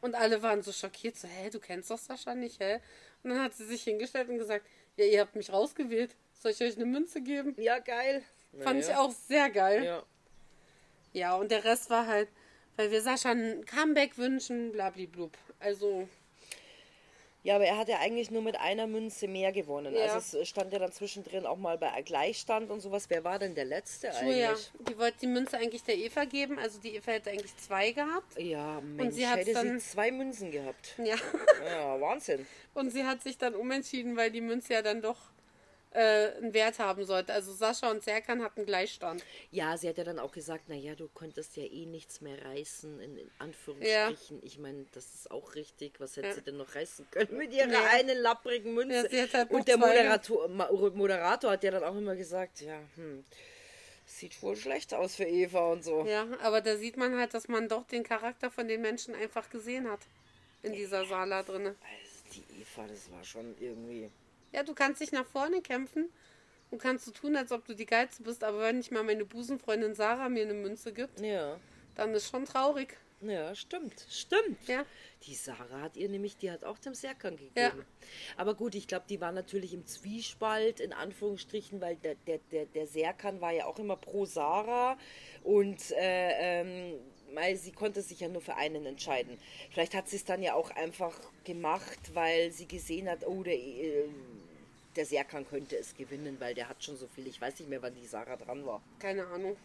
Und alle waren so schockiert, so, hä, du kennst doch Sascha nicht, hä? Und dann hat sie sich hingestellt und gesagt, ja, ihr habt mich rausgewählt. Soll ich euch eine Münze geben? Ja, geil. Fand ich auch sehr geil. Ja. Ja, und der Rest war halt, weil wir Sascha ein Comeback wünschen, blablablub. Also, Ja, aber er hat ja eigentlich nur mit einer Münze mehr gewonnen. Ja. Also es stand ja dann zwischendrin auch mal bei Gleichstand und sowas. Wer war denn der Letzte Julia, eigentlich? die wollte die Münze eigentlich der Eva geben. Also die Eva hätte eigentlich zwei gehabt. Ja, Mensch, sie hat's hätte dann- sie zwei Münzen gehabt. Ja. Ja, Wahnsinn. Und sie hat sich dann umentschieden, weil die Münze ja dann doch äh, einen Wert haben sollte. Also Sascha und Serkan hatten Gleichstand. Ja, sie hat ja dann auch gesagt, naja, du konntest ja eh nichts mehr reißen, in, in Anführungsstrichen. Ich meine, das ist auch richtig. Was hätte Ja. sie denn noch reißen können mit ihrer Ja. einen lapprigen Münze? Ja, halt Und der Moderator, Moderator hat ja dann auch immer gesagt, ja, hm, sieht wohl schlecht aus für Eva und so. Ja, aber da sieht man halt, dass man doch den Charakter von den Menschen einfach gesehen hat. In dieser Sala drinne. Also die Eva, das war schon irgendwie... Ja, du kannst dich nach vorne kämpfen und kannst so tun, als ob du die Geilste bist, aber wenn nicht mal meine Busenfreundin Sarah mir eine Münze gibt, Ja, dann ist schon traurig. ja, stimmt, stimmt. Ja. Die Sarah hat ihr nämlich, die hat auch dem Serkan gegeben. Ja. Aber gut, ich glaube, die war natürlich im Zwiespalt, in Anführungsstrichen, weil der, der, der, der Serkan war ja auch immer pro Sarah und äh, ähm, weil sie konnte sich ja nur für einen entscheiden. Vielleicht hat sie es dann ja auch einfach gemacht, weil sie gesehen hat, oh, der, äh, der Serkan könnte es gewinnen, weil der hat schon so viel. Ich weiß nicht mehr, wann die Sarah dran war. Keine Ahnung.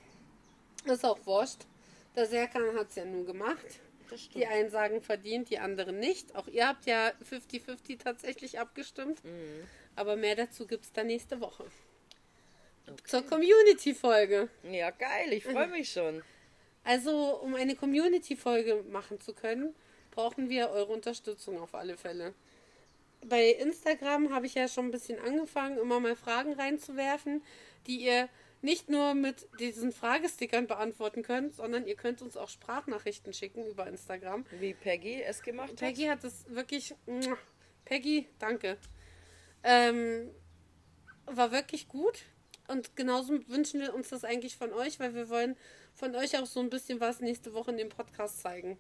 Ist auch wurscht. Der Serkan hat es ja nur gemacht. Die einen sagen verdient, die anderen nicht. Auch ihr habt ja 50-50 tatsächlich abgestimmt. Mhm. Aber mehr dazu gibt es dann nächste Woche. Zur Community-Folge. Ja, geil, ich freue mich schon. Also, um eine Community-Folge machen zu können, brauchen wir eure Unterstützung auf alle Fälle. Bei Instagram habe ich ja schon ein bisschen angefangen, immer mal Fragen reinzuwerfen, die ihr nicht nur mit diesen Fragestickern beantworten könnt, sondern ihr könnt uns auch Sprachnachrichten schicken über Instagram. Wie Peggy es gemacht hat. Peggy hat es wirklich. Peggy, danke. Ähm, war wirklich gut. Und genauso wünschen wir uns das eigentlich von euch, weil wir wollen von euch auch so ein bisschen was nächste Woche in dem Podcast zeigen.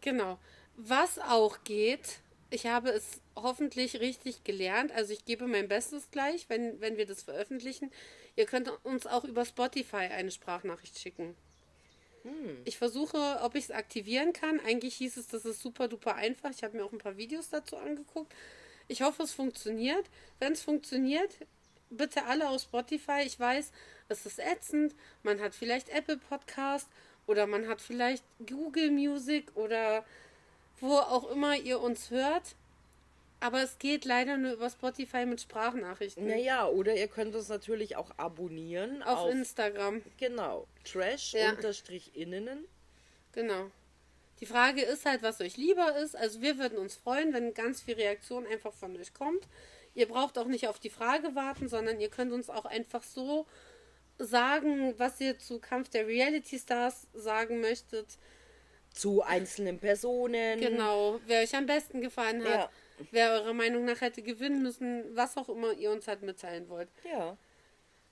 Genau. Was auch geht, ich habe es hoffentlich richtig gelernt. Also ich gebe mein Bestes gleich, wenn, wenn wir das veröffentlichen. Ihr könnt uns auch über Spotify eine Sprachnachricht schicken. Ich versuche, ob ich es aktivieren kann. Eigentlich hieß es, das ist super duper einfach. Ich habe mir auch ein paar Videos dazu angeguckt. Ich hoffe, es funktioniert. Wenn es funktioniert, bitte alle auf Spotify. Ich weiß, es ist ätzend. Man hat vielleicht Apple Podcast oder man hat vielleicht Google Music oder wo auch immer ihr uns hört. Aber es geht leider nur über Spotify mit Sprachnachrichten. Naja, oder ihr könnt uns natürlich auch abonnieren auf, auf, Instagram. genau, trash Ja. unterstrich innen. Genau. Die Frage ist halt, was euch lieber ist. Also wir würden uns freuen, wenn ganz viel Reaktion einfach von euch kommt. Ihr braucht auch nicht auf die Frage warten, sondern ihr könnt uns auch einfach so sagen, was ihr zu Kampf der Reality Stars sagen möchtet. Zu einzelnen Personen. Genau, wer euch am besten gefallen hat, Ja. wer eurer Meinung nach hätte gewinnen müssen, was auch immer ihr uns halt mitteilen wollt. Ja.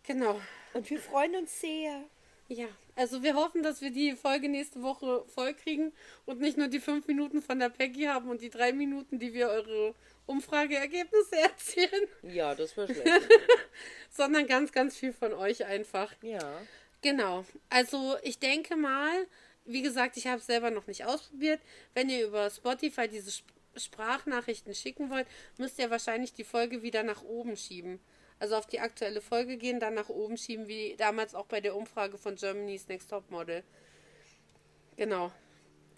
Genau. Und wir freuen uns sehr. Ja, also wir hoffen, dass wir die Folge nächste Woche voll kriegen und nicht nur die fünf Minuten von der Peggy haben und die drei Minuten, die wir eure Umfrageergebnisse erzählen, Ja, das war schlecht. sondern ganz, ganz viel von euch einfach. ja. Genau. Also ich denke mal, wie gesagt, ich habe es selber noch nicht ausprobiert. Wenn ihr über Spotify diese Sp Sprachnachrichten schicken wollt, müsst ihr wahrscheinlich die Folge wieder nach oben schieben. Also auf die aktuelle Folge gehen, dann nach oben schieben, wie damals auch bei der Umfrage von Germany's Next Top Model. Genau.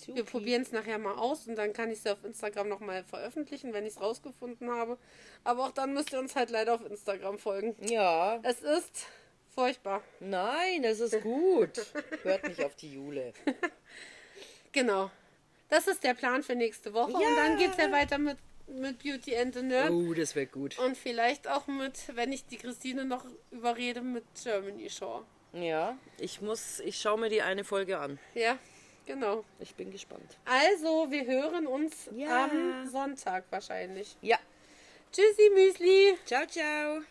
Wir probieren es nachher mal aus und dann kann ich es auf Instagram nochmal veröffentlichen, wenn ich es rausgefunden habe. Aber auch dann müsst ihr uns halt leider auf Instagram folgen. Ja. Es ist furchtbar. Nein, es ist gut. Hört nicht auf die Jule. Genau. Das ist der Plan für nächste Woche. Und Ja. dann geht es ja weiter mit, mit Beauty and the Nerd. Oh, das wäre gut. Und vielleicht auch mit, wenn ich die Christine noch überrede, mit Germany Shore. Ja, ich muss, ich schaue mir die eine Folge an. Ja, genau. Ich bin gespannt. Also, wir hören uns Ja. am Sonntag wahrscheinlich. Ja. Tschüssi, Müsli. Ciao, ciao.